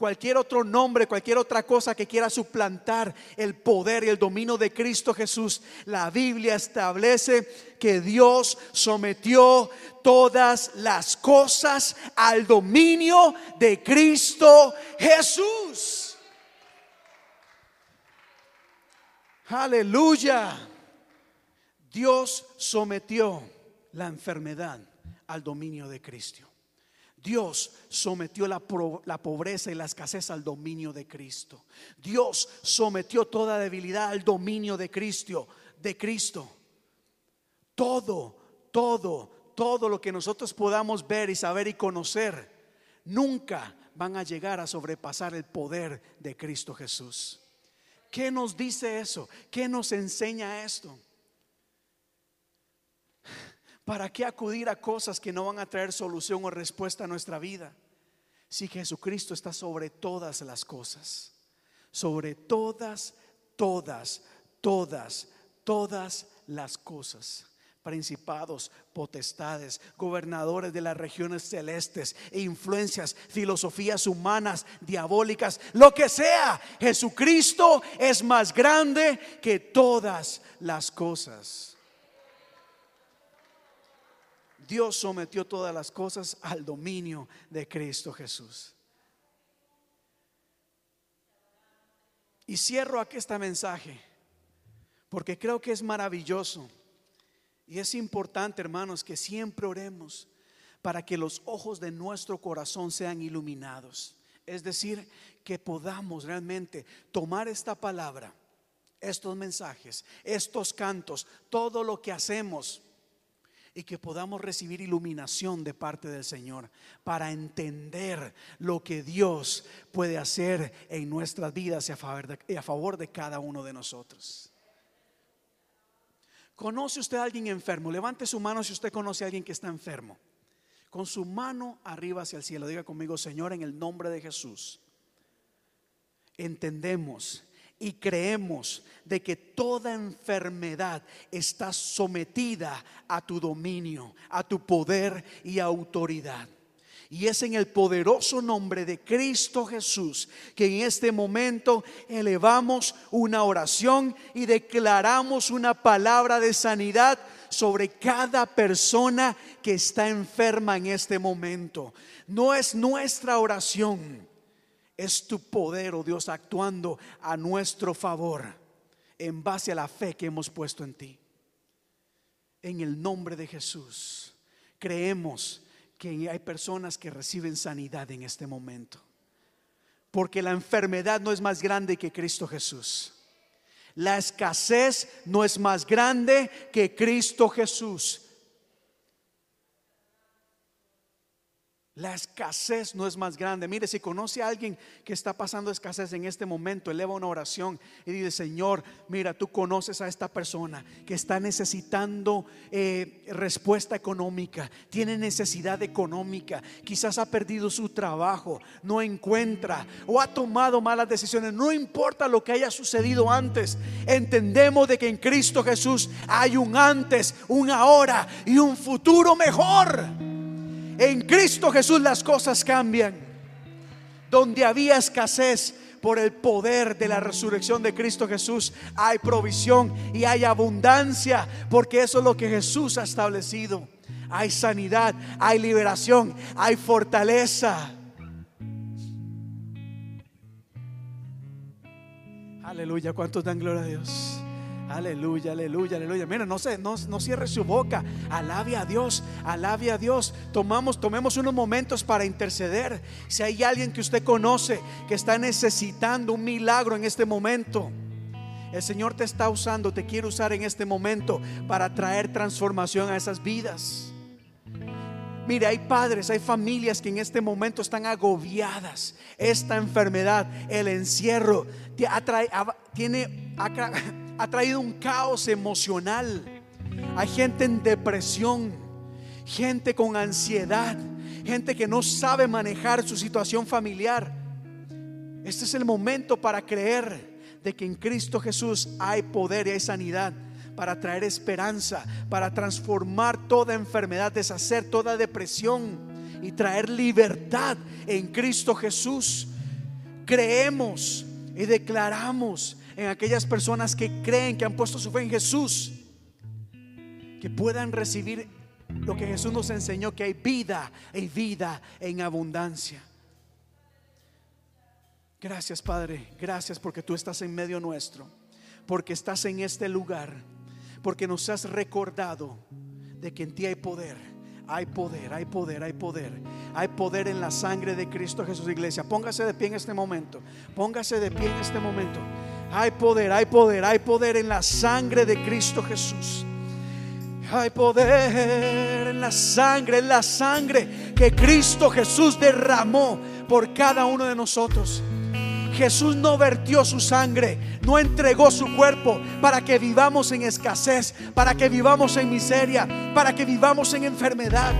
cualquier otro nombre, cualquier otra cosa que quiera suplantar el poder y el dominio de Cristo Jesús. La Biblia establece que Dios sometió todas las cosas al dominio de Cristo Jesús. Aleluya. Dios sometió la enfermedad al dominio de Cristo. Dios sometió la, pobreza y la escasez al dominio de Cristo. Dios sometió toda debilidad al dominio de Cristo, de Cristo. Todo, todo, todo lo que nosotros podamos ver y saber y conocer, nunca van a llegar a sobrepasar el poder de Cristo Jesús. ¿Qué nos dice eso? ¿Qué nos enseña esto? ¿Para qué acudir a cosas que no van a traer solución o respuesta a nuestra vida? Si Jesucristo está sobre todas las cosas, sobre todas, todas, todas, todas las cosas principados, potestades, gobernadores de las regiones celestes influencias, filosofías humanas, diabólicas, lo que sea. Jesucristo es más grande que todas las cosas. Dios sometió todas las cosas al dominio de Cristo Jesús. Y cierro aquí este mensaje porque creo que es maravilloso y es importante, hermanos, que siempre oremos para que los ojos de nuestro corazón sean iluminados. Es decir, que podamos realmente tomar esta palabra, estos mensajes, estos cantos, todo lo que hacemos y que podamos recibir iluminación de parte del Señor para entender lo que Dios puede hacer en nuestras vidas y a favor de, a favor de cada uno de nosotros. ¿Conoce usted a alguien enfermo? Levante su mano si usted conoce a alguien que está enfermo. Con su mano arriba hacia el cielo, diga conmigo, Señor, en el nombre de Jesús. Entendemos y creemos de que toda enfermedad está sometida a tu dominio, a tu poder y autoridad. Y es en el poderoso nombre de Cristo Jesús que en este momento elevamos una oración y declaramos una palabra de sanidad sobre cada persona que está enferma en este momento. No es nuestra oración, es tu poder, oh Dios, actuando a nuestro favor en base a la fe que hemos puesto en ti. En el nombre de Jesús, creemos que hay personas que reciben sanidad en este momento. Porque la enfermedad no es más grande que Cristo Jesús. La escasez no es más grande que Cristo Jesús. La escasez no es más grande. Mire, si conoce a alguien que está pasando escasez en este momento, eleva una oración y dice, Señor, mira, tú conoces a esta persona que está necesitando eh, respuesta económica, tiene necesidad económica, quizás ha perdido su trabajo, no encuentra o ha tomado malas decisiones. No importa lo que haya sucedido antes, entendemos de que en Cristo Jesús hay un antes, un ahora y un futuro mejor. En Cristo Jesús las cosas cambian. Donde había escasez por el poder de la resurrección de Cristo Jesús, hay provisión y hay abundancia, porque eso es lo que Jesús ha establecido. Hay sanidad, hay liberación, hay fortaleza. Aleluya, ¿cuántos dan gloria a Dios? Aleluya, aleluya, aleluya. Mira, no se, no, no cierre su boca. Alabe a Dios, alabe a Dios. Tomamos, tomemos unos momentos para interceder. Si hay alguien que usted conoce que está necesitando un milagro en este momento. El Señor te está usando, te quiere usar en este momento para traer transformación a esas vidas. Mire, hay padres, hay familias que en este momento están agobiadas. Esta enfermedad, el encierro, tiene, <laughs> ha traído un caos emocional. Hay gente en depresión, gente con ansiedad, gente que no sabe manejar su situación familiar. Este es el momento para creer de que en Cristo Jesús hay poder y hay sanidad para traer esperanza, para transformar toda enfermedad, deshacer toda depresión y traer libertad en Cristo Jesús. Creemos y declaramos en aquellas personas que creen que han puesto su fe en Jesús, que puedan recibir lo que Jesús nos enseñó, que hay vida y vida en abundancia. Gracias Padre, gracias porque tú estás en medio nuestro, porque estás en este lugar, porque nos has recordado de que en ti hay poder hay poder, hay poder, hay poder. Hay poder en la sangre de Cristo Jesús, iglesia. Póngase de pie en este momento. Póngase de pie en este momento. Hay poder, hay poder, hay poder en la sangre de Cristo Jesús. Hay poder en la sangre, en la sangre que Cristo Jesús derramó por cada uno de nosotros. Jesús no vertió su sangre, no entregó su cuerpo para que vivamos en escasez, para que vivamos en miseria, para que vivamos en enfermedad.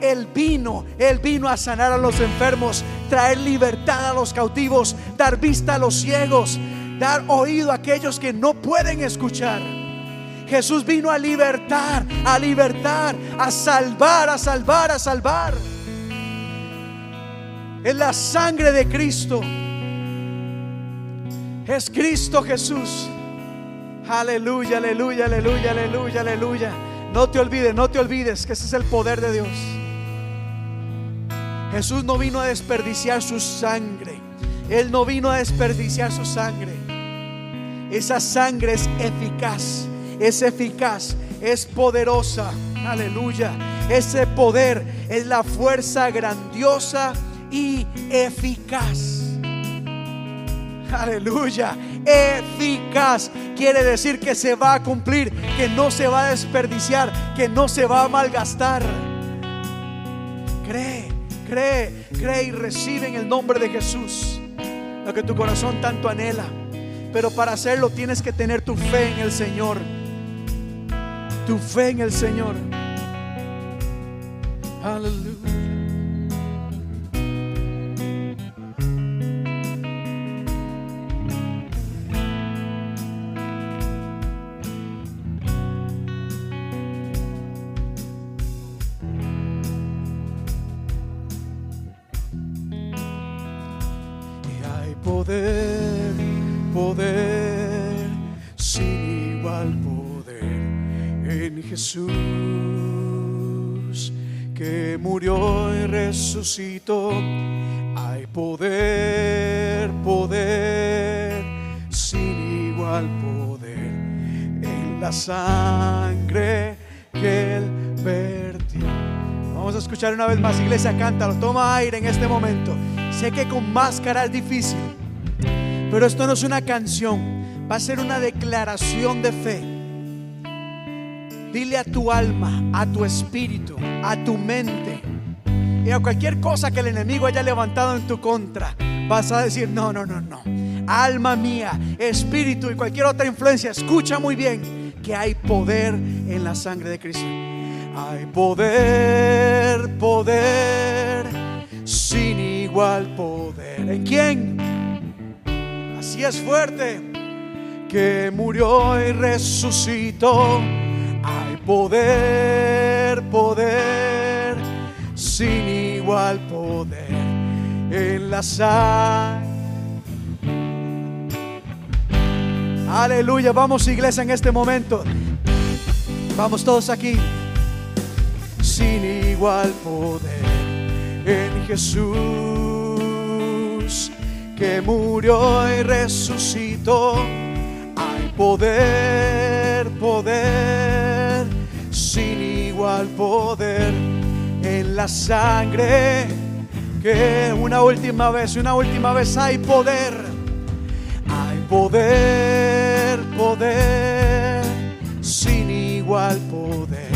Él vino, Él vino a sanar a los enfermos, traer libertad a los cautivos, dar vista a los ciegos, dar oído a aquellos que no pueden escuchar. Jesús vino a libertar, a libertar, a salvar, a salvar, a salvar. En la sangre de Cristo es Cristo Jesús. Aleluya, aleluya, aleluya, aleluya, aleluya. No te olvides, no te olvides que ese es el poder de Dios. Jesús no vino a desperdiciar su sangre. Él no vino a desperdiciar su sangre. Esa sangre es eficaz, es eficaz, es poderosa. Aleluya. Ese poder es la fuerza grandiosa y eficaz. Aleluya. Eficaz. Quiere decir que se va a cumplir, que no se va a desperdiciar, que no se va a malgastar. Cree, cree, cree y recibe en el nombre de Jesús lo que tu corazón tanto anhela. Pero para hacerlo tienes que tener tu fe en el Señor. Tu fe en el Señor. Aleluya. Resucitó. Hay poder, poder, sin igual poder en la sangre que él vertió. Vamos a escuchar una vez más, iglesia, cántalo, toma aire en este momento. Sé que con máscara es difícil, pero esto no es una canción, va a ser una declaración de fe. Dile a tu alma, a tu espíritu, a tu mente y a cualquier cosa que el enemigo haya levantado en tu contra, vas a decir, no, no, no, no. Alma mía, espíritu y cualquier otra influencia, escucha muy bien que hay poder en la sangre de Cristo. Hay poder, poder, sin igual poder. ¿En quién? Así es fuerte, que murió y resucitó. Hay poder, poder, sin igual poder en la sangre. Aleluya, vamos iglesia en este momento. Vamos todos aquí sin igual poder en Jesús que murió y resucitó. Hay poder, poder, sin igual poder en la sangre que una última vez, una última vez hay poder. Hay poder, poder, sin igual poder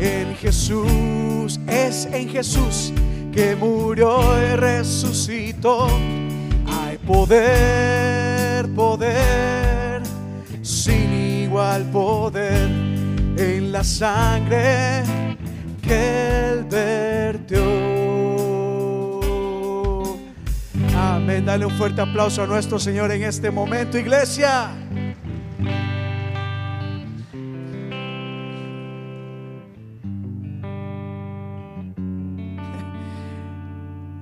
en Jesús, es en Jesús que murió y resucitó. Hay poder, poder, sin igual poder en la sangre que vertió. Amén. Dale un fuerte aplauso a nuestro Señor en este momento, iglesia.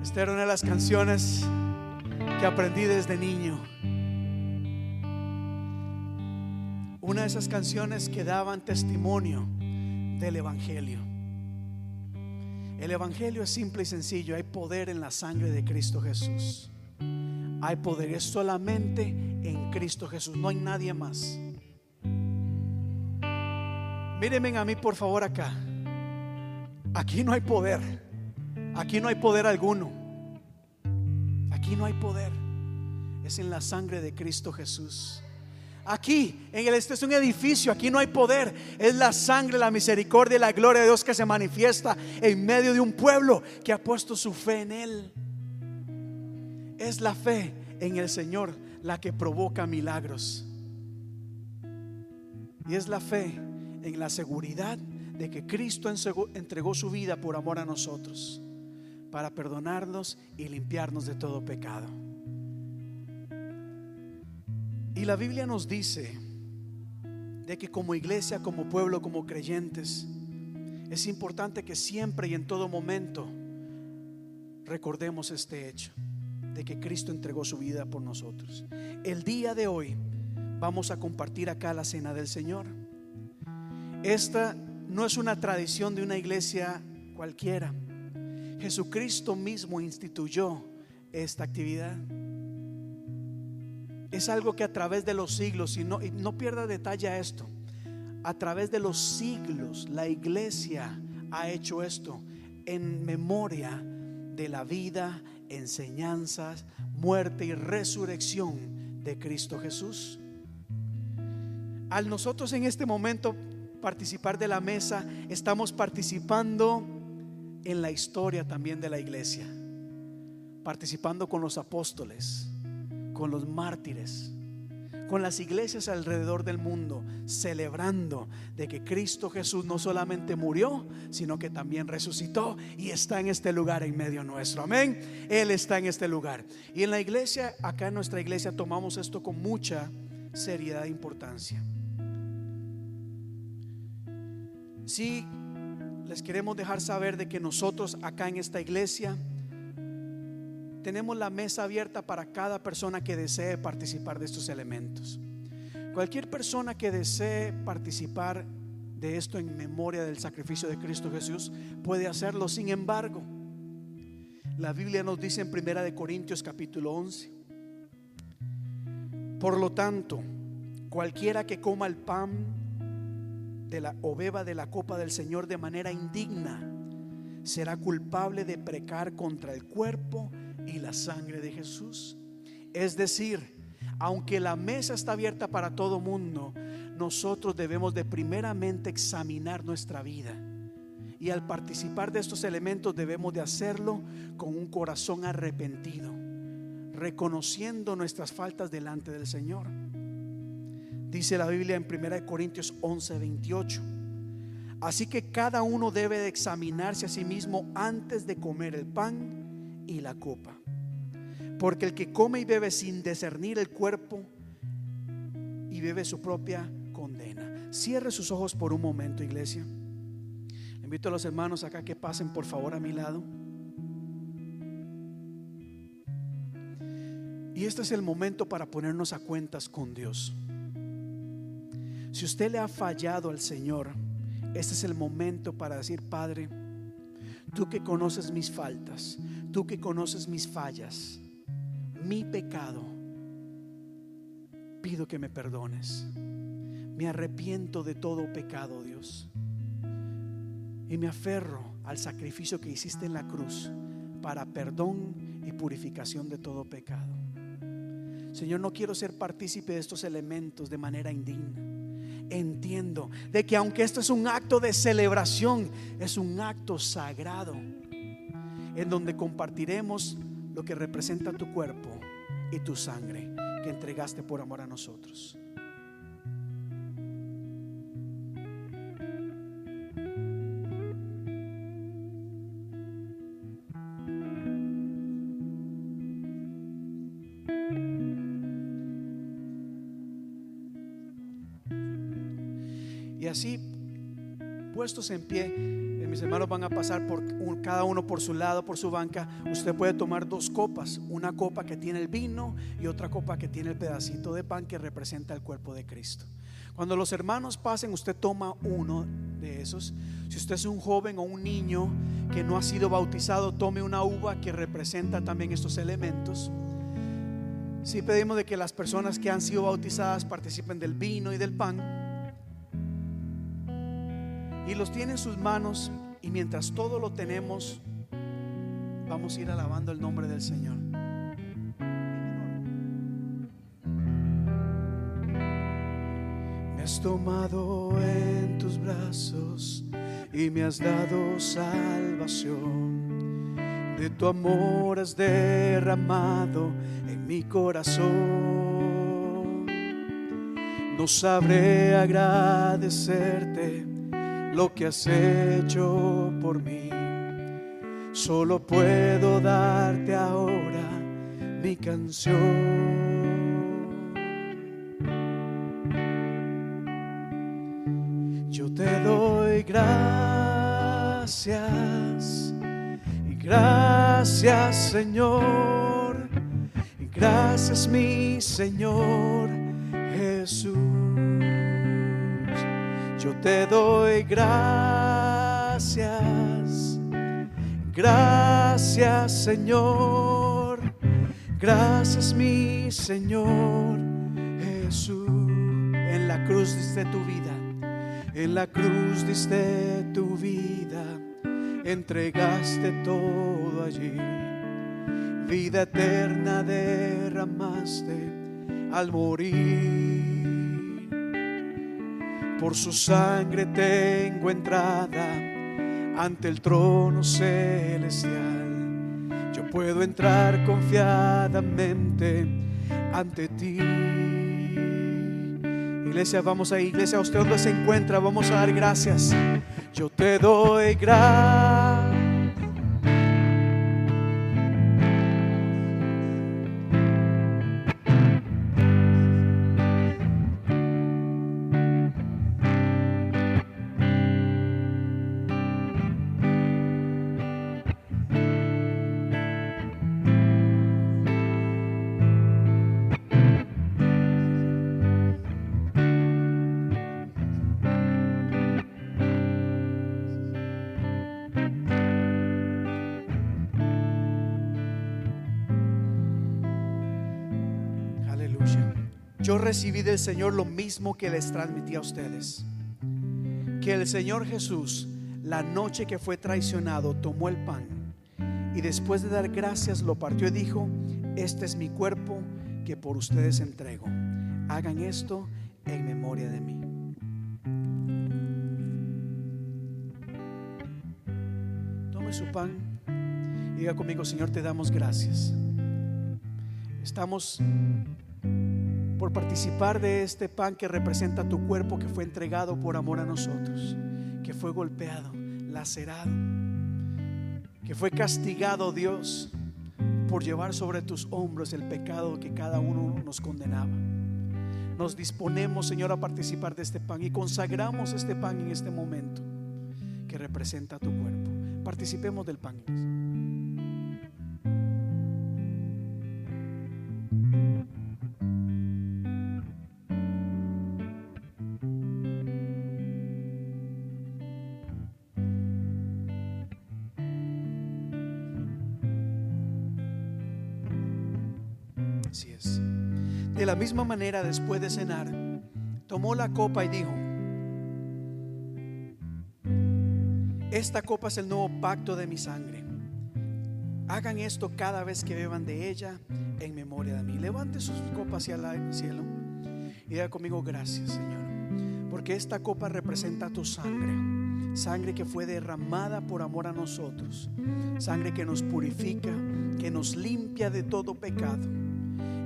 Esta era una de las canciones que aprendí desde niño. Una de esas canciones que daban testimonio del Evangelio. El Evangelio es simple y sencillo. Hay poder en la sangre de Cristo Jesús. Hay poder, es solamente en Cristo Jesús. No hay nadie más. Mírenme a mí por favor acá. Aquí no hay poder. Aquí no hay poder alguno. Aquí no hay poder. Es en la sangre de Cristo Jesús. Aquí, en el este es un edificio, aquí no hay poder. Es la sangre, la misericordia y la gloria de Dios que se manifiesta en medio de un pueblo que ha puesto su fe en Él. Es la fe en el Señor la que provoca milagros. Y es la fe en la seguridad de que Cristo entregó su vida por amor a nosotros, para perdonarnos y limpiarnos de todo pecado. Y la Biblia nos dice de que como iglesia, como pueblo, como creyentes, es importante que siempre y en todo momento recordemos este hecho, de que Cristo entregó su vida por nosotros. El día de hoy vamos a compartir acá la cena del Señor. Esta no es una tradición de una iglesia cualquiera. Jesucristo mismo instituyó esta actividad. Es algo que a través de los siglos, y no, y no pierda detalle a esto, a través de los siglos la iglesia ha hecho esto en memoria de la vida, enseñanzas, muerte y resurrección de Cristo Jesús. Al nosotros en este momento participar de la mesa, estamos participando en la historia también de la iglesia, participando con los apóstoles con los mártires, con las iglesias alrededor del mundo, celebrando de que Cristo Jesús no solamente murió, sino que también resucitó y está en este lugar en medio nuestro. Amén. Él está en este lugar. Y en la iglesia, acá en nuestra iglesia, tomamos esto con mucha seriedad e importancia. Sí, les queremos dejar saber de que nosotros acá en esta iglesia tenemos la mesa abierta para cada persona que desee participar de estos elementos. Cualquier persona que desee participar de esto en memoria del sacrificio de Cristo Jesús puede hacerlo. Sin embargo, la Biblia nos dice en Primera de Corintios capítulo 11. Por lo tanto, cualquiera que coma el pan o beba de la copa del Señor de manera indigna será culpable de precar contra el cuerpo y la sangre de Jesús. Es decir, aunque la mesa está abierta para todo mundo, nosotros debemos de primeramente examinar nuestra vida. Y al participar de estos elementos debemos de hacerlo con un corazón arrepentido, reconociendo nuestras faltas delante del Señor. Dice la Biblia en 1 Corintios 11, 28. Así que cada uno debe de examinarse a sí mismo antes de comer el pan y la copa. Porque el que come y bebe sin discernir el cuerpo y bebe su propia condena. Cierre sus ojos por un momento, iglesia. Invito a los hermanos acá que pasen por favor a mi lado. Y este es el momento para ponernos a cuentas con Dios. Si usted le ha fallado al Señor, este es el momento para decir, Padre, tú que conoces mis faltas, tú que conoces mis fallas, mi pecado, pido que me perdones. Me arrepiento de todo pecado, Dios y me aferro al sacrificio que hiciste en la cruz para perdón y purificación de todo pecado. Señor, no quiero ser partícipe de estos elementos de manera indigna. Entiendo de que aunque esto es un acto de celebración, es un acto sagrado en donde compartiremos lo que representa tu cuerpo y tu sangre que entregaste por amor a nosotros. Puestos en pie, eh, mis hermanos van a pasar por cada uno por su lado, por su banca. Usted puede tomar dos copas, una copa que tiene el vino y otra copa que tiene el pedacito de pan que representa el cuerpo de Cristo. Cuando los hermanos pasen, usted toma uno de esos. Si usted es un joven o un niño que no ha sido bautizado, tome una uva que representa también estos elementos. Si pedimos de que las personas que han sido bautizadas participen del vino y del pan y los tiene en sus manos y mientras todo lo tenemos, vamos a ir alabando el nombre del Señor. Me has tomado en tus brazos y me has dado salvación. De tu amor has derramado en mi corazón. No sabré agradecerte lo que has hecho por mí. Solo puedo darte ahora mi canción. Yo te doy gracias y gracias Señor, y gracias mi Señor Jesús. Yo te doy gracias, gracias Señor, gracias mi Señor Jesús. En la cruz diste tu vida, en la cruz diste tu vida, entregaste todo allí. Vida eterna derramaste al morir por su sangre tengo entrada ante el trono celestial. Yo puedo entrar confiadamente ante ti. Iglesia, vamos a iglesia, usted donde se encuentra, vamos a dar gracias. Yo te doy gracias. Yo recibí del Señor lo mismo que les transmití a ustedes. Que el Señor Jesús, la noche que fue traicionado, tomó el pan y después de dar gracias lo partió y dijo, este es mi cuerpo que por ustedes entrego. Hagan esto en memoria de mí. Tome su pan y diga conmigo, Señor, te damos gracias. Estamos por participar de este pan que representa tu cuerpo que fue entregado por amor a nosotros, que fue golpeado, lacerado, que fue castigado Dios por llevar sobre tus hombros el pecado que cada uno nos condenaba. Nos disponemos, Señor, a participar de este pan y consagramos este pan en este momento que representa tu cuerpo. Participemos del pan. De la misma manera, después de cenar, tomó la copa y dijo, esta copa es el nuevo pacto de mi sangre. Hagan esto cada vez que beban de ella en memoria de mí. Levante sus copas hacia el cielo y diga conmigo gracias, Señor, porque esta copa representa tu sangre, sangre que fue derramada por amor a nosotros, sangre que nos purifica, que nos limpia de todo pecado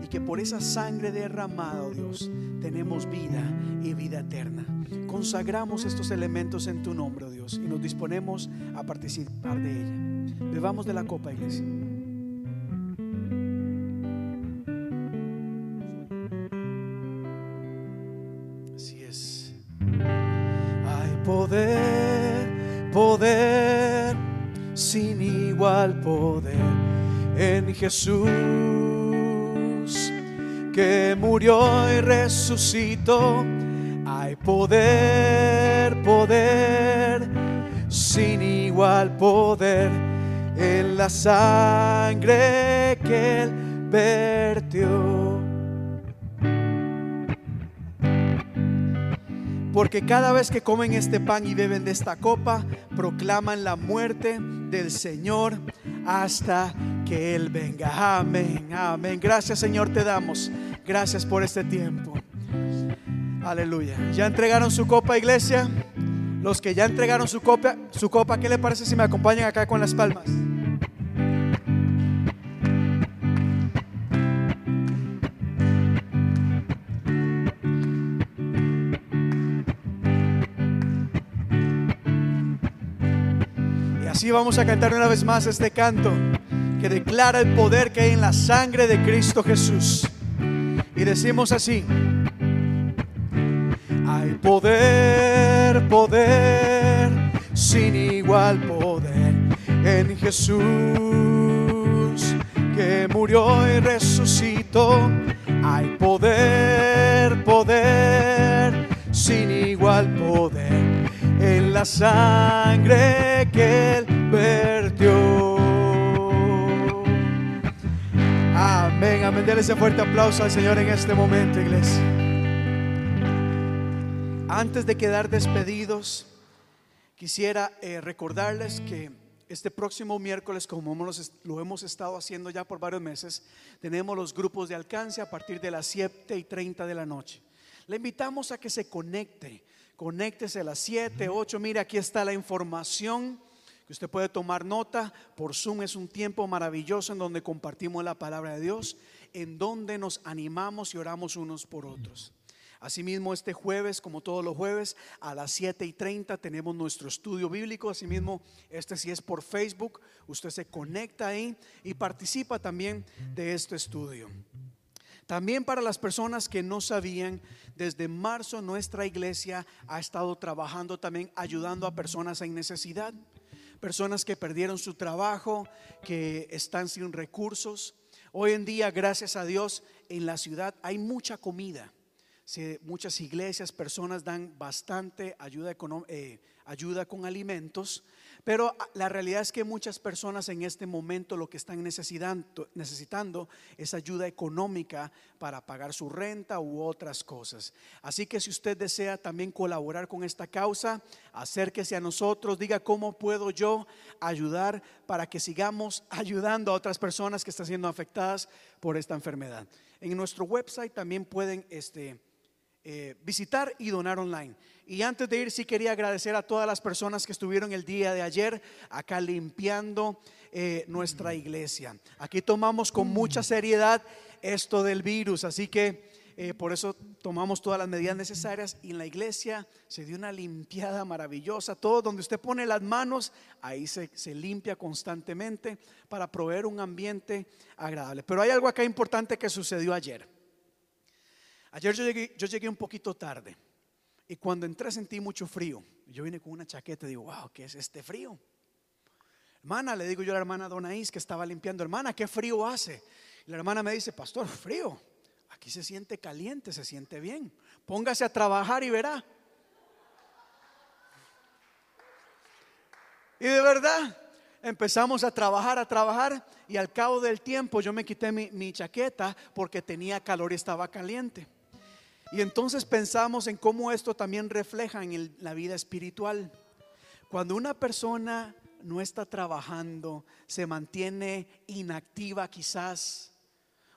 y que por esa sangre derramada, oh Dios, tenemos vida y vida eterna. Consagramos estos elementos en tu nombre, oh Dios, y nos disponemos a participar de ella. Bebamos de la copa, iglesia. Así es. Hay poder, poder, sin igual poder en Jesús murió y resucitó. Hay poder, poder, sin igual poder en la sangre que él vertió. Porque cada vez que comen este pan y beben de esta copa, proclaman la muerte del Señor hasta que Él venga. Amén, amén. Gracias Señor te damos. Gracias por este tiempo. Aleluya. ¿Ya entregaron su copa, iglesia? Los que ya entregaron su copa, su copa, ¿qué le parece si me acompañan acá con las palmas? Y así vamos a cantar una vez más este canto que declara el poder que hay en la sangre de Cristo Jesús. Y decimos así, hay poder, poder, sin igual poder en Jesús, que murió y resucitó. Hay poder, poder, sin igual poder en la sangre que Él Amén. Denle ese fuerte aplauso al Señor en este momento, iglesia. Antes de quedar despedidos, quisiera eh, recordarles que este próximo miércoles, como hemos- lo hemos estado haciendo ya por varios meses, tenemos los grupos de alcance a partir de las 7 y 30 de la noche. Le invitamos a que se conecte, conéctese a las 7, 8, mire, aquí está la información que usted puede tomar nota. Por Zoom es un tiempo maravilloso en donde compartimos la palabra de Dios, en donde nos animamos y oramos unos por otros. Asimismo, este jueves, como todos los jueves, a las 7 y 30 tenemos nuestro estudio bíblico. Asimismo, este sí es por Facebook. Usted se conecta ahí y participa también de este estudio. También para las personas que no sabían, desde marzo nuestra iglesia ha estado trabajando también ayudando a personas en necesidad, personas que perdieron su trabajo, que están sin recursos. Hoy en día, gracias a Dios, en la ciudad hay mucha comida. Sí, muchas iglesias, personas dan bastante ayuda, eh, con alimentos, Pero la realidad es que muchas personas en este momento lo que están necesitando, necesitando es ayuda económica para pagar su renta u otras cosas. Así que si usted desea también colaborar con esta causa, acérquese a nosotros, diga cómo puedo yo ayudar para que sigamos <laughs> ayudando a otras personas que están siendo afectadas por esta enfermedad. En nuestro website también pueden este, eh, visitar y donar online. Y antes de ir, sí quería agradecer a todas las personas que estuvieron el día de ayer acá limpiando eh, nuestra iglesia. Aquí tomamos con mucha seriedad esto del virus, así que eh, por eso tomamos todas las medidas necesarias y en la iglesia se dio una limpiada maravillosa. Todo donde usted pone las manos, ahí se, se limpia constantemente para proveer un ambiente agradable. Pero hay algo acá importante que sucedió ayer. Ayer yo llegué, yo llegué un poquito tarde y cuando entré sentí mucho frío. Yo vine con una chaqueta y digo, wow, ¿qué es este frío? Hermana, le digo yo a la hermana Donaís que estaba limpiando, hermana, ¿qué frío hace? Y la hermana me dice, pastor, frío. Aquí se siente caliente, se siente bien. Póngase a trabajar y verá. Y de verdad, empezamos a trabajar, a trabajar y al cabo del tiempo yo me quité mi, mi chaqueta porque tenía calor y estaba caliente. Y entonces pensamos en cómo esto también refleja en la vida espiritual. Cuando una persona no está trabajando, se mantiene inactiva quizás,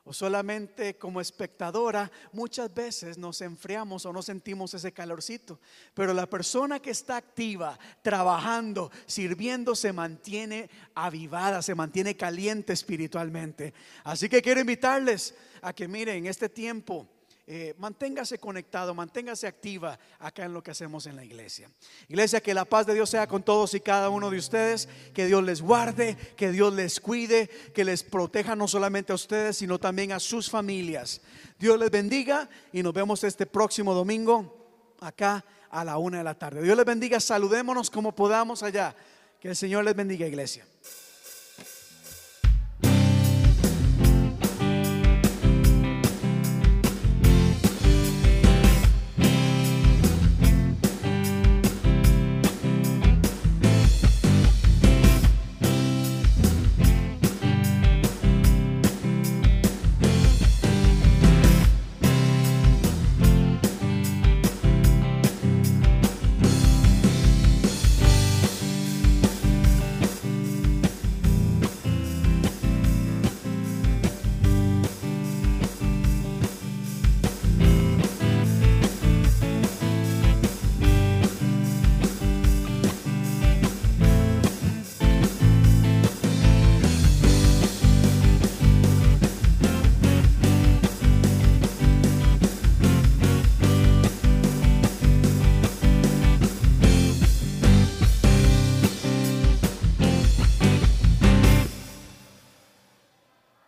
o solamente como espectadora, muchas veces nos enfriamos o no sentimos ese calorcito. Pero la persona que está activa, trabajando, sirviendo, se mantiene avivada, se mantiene caliente espiritualmente. Así que quiero invitarles a que miren en este tiempo eh, manténgase conectado, manténgase activa acá en lo que hacemos en la iglesia. Iglesia, que la paz de Dios sea con todos y cada uno de ustedes, que Dios les guarde, que Dios les cuide, que les proteja no solamente a ustedes, sino también a sus familias. Dios les bendiga y nos vemos este próximo domingo acá a la una de la tarde. Dios les bendiga, saludémonos como podamos allá. Que el Señor les bendiga, iglesia.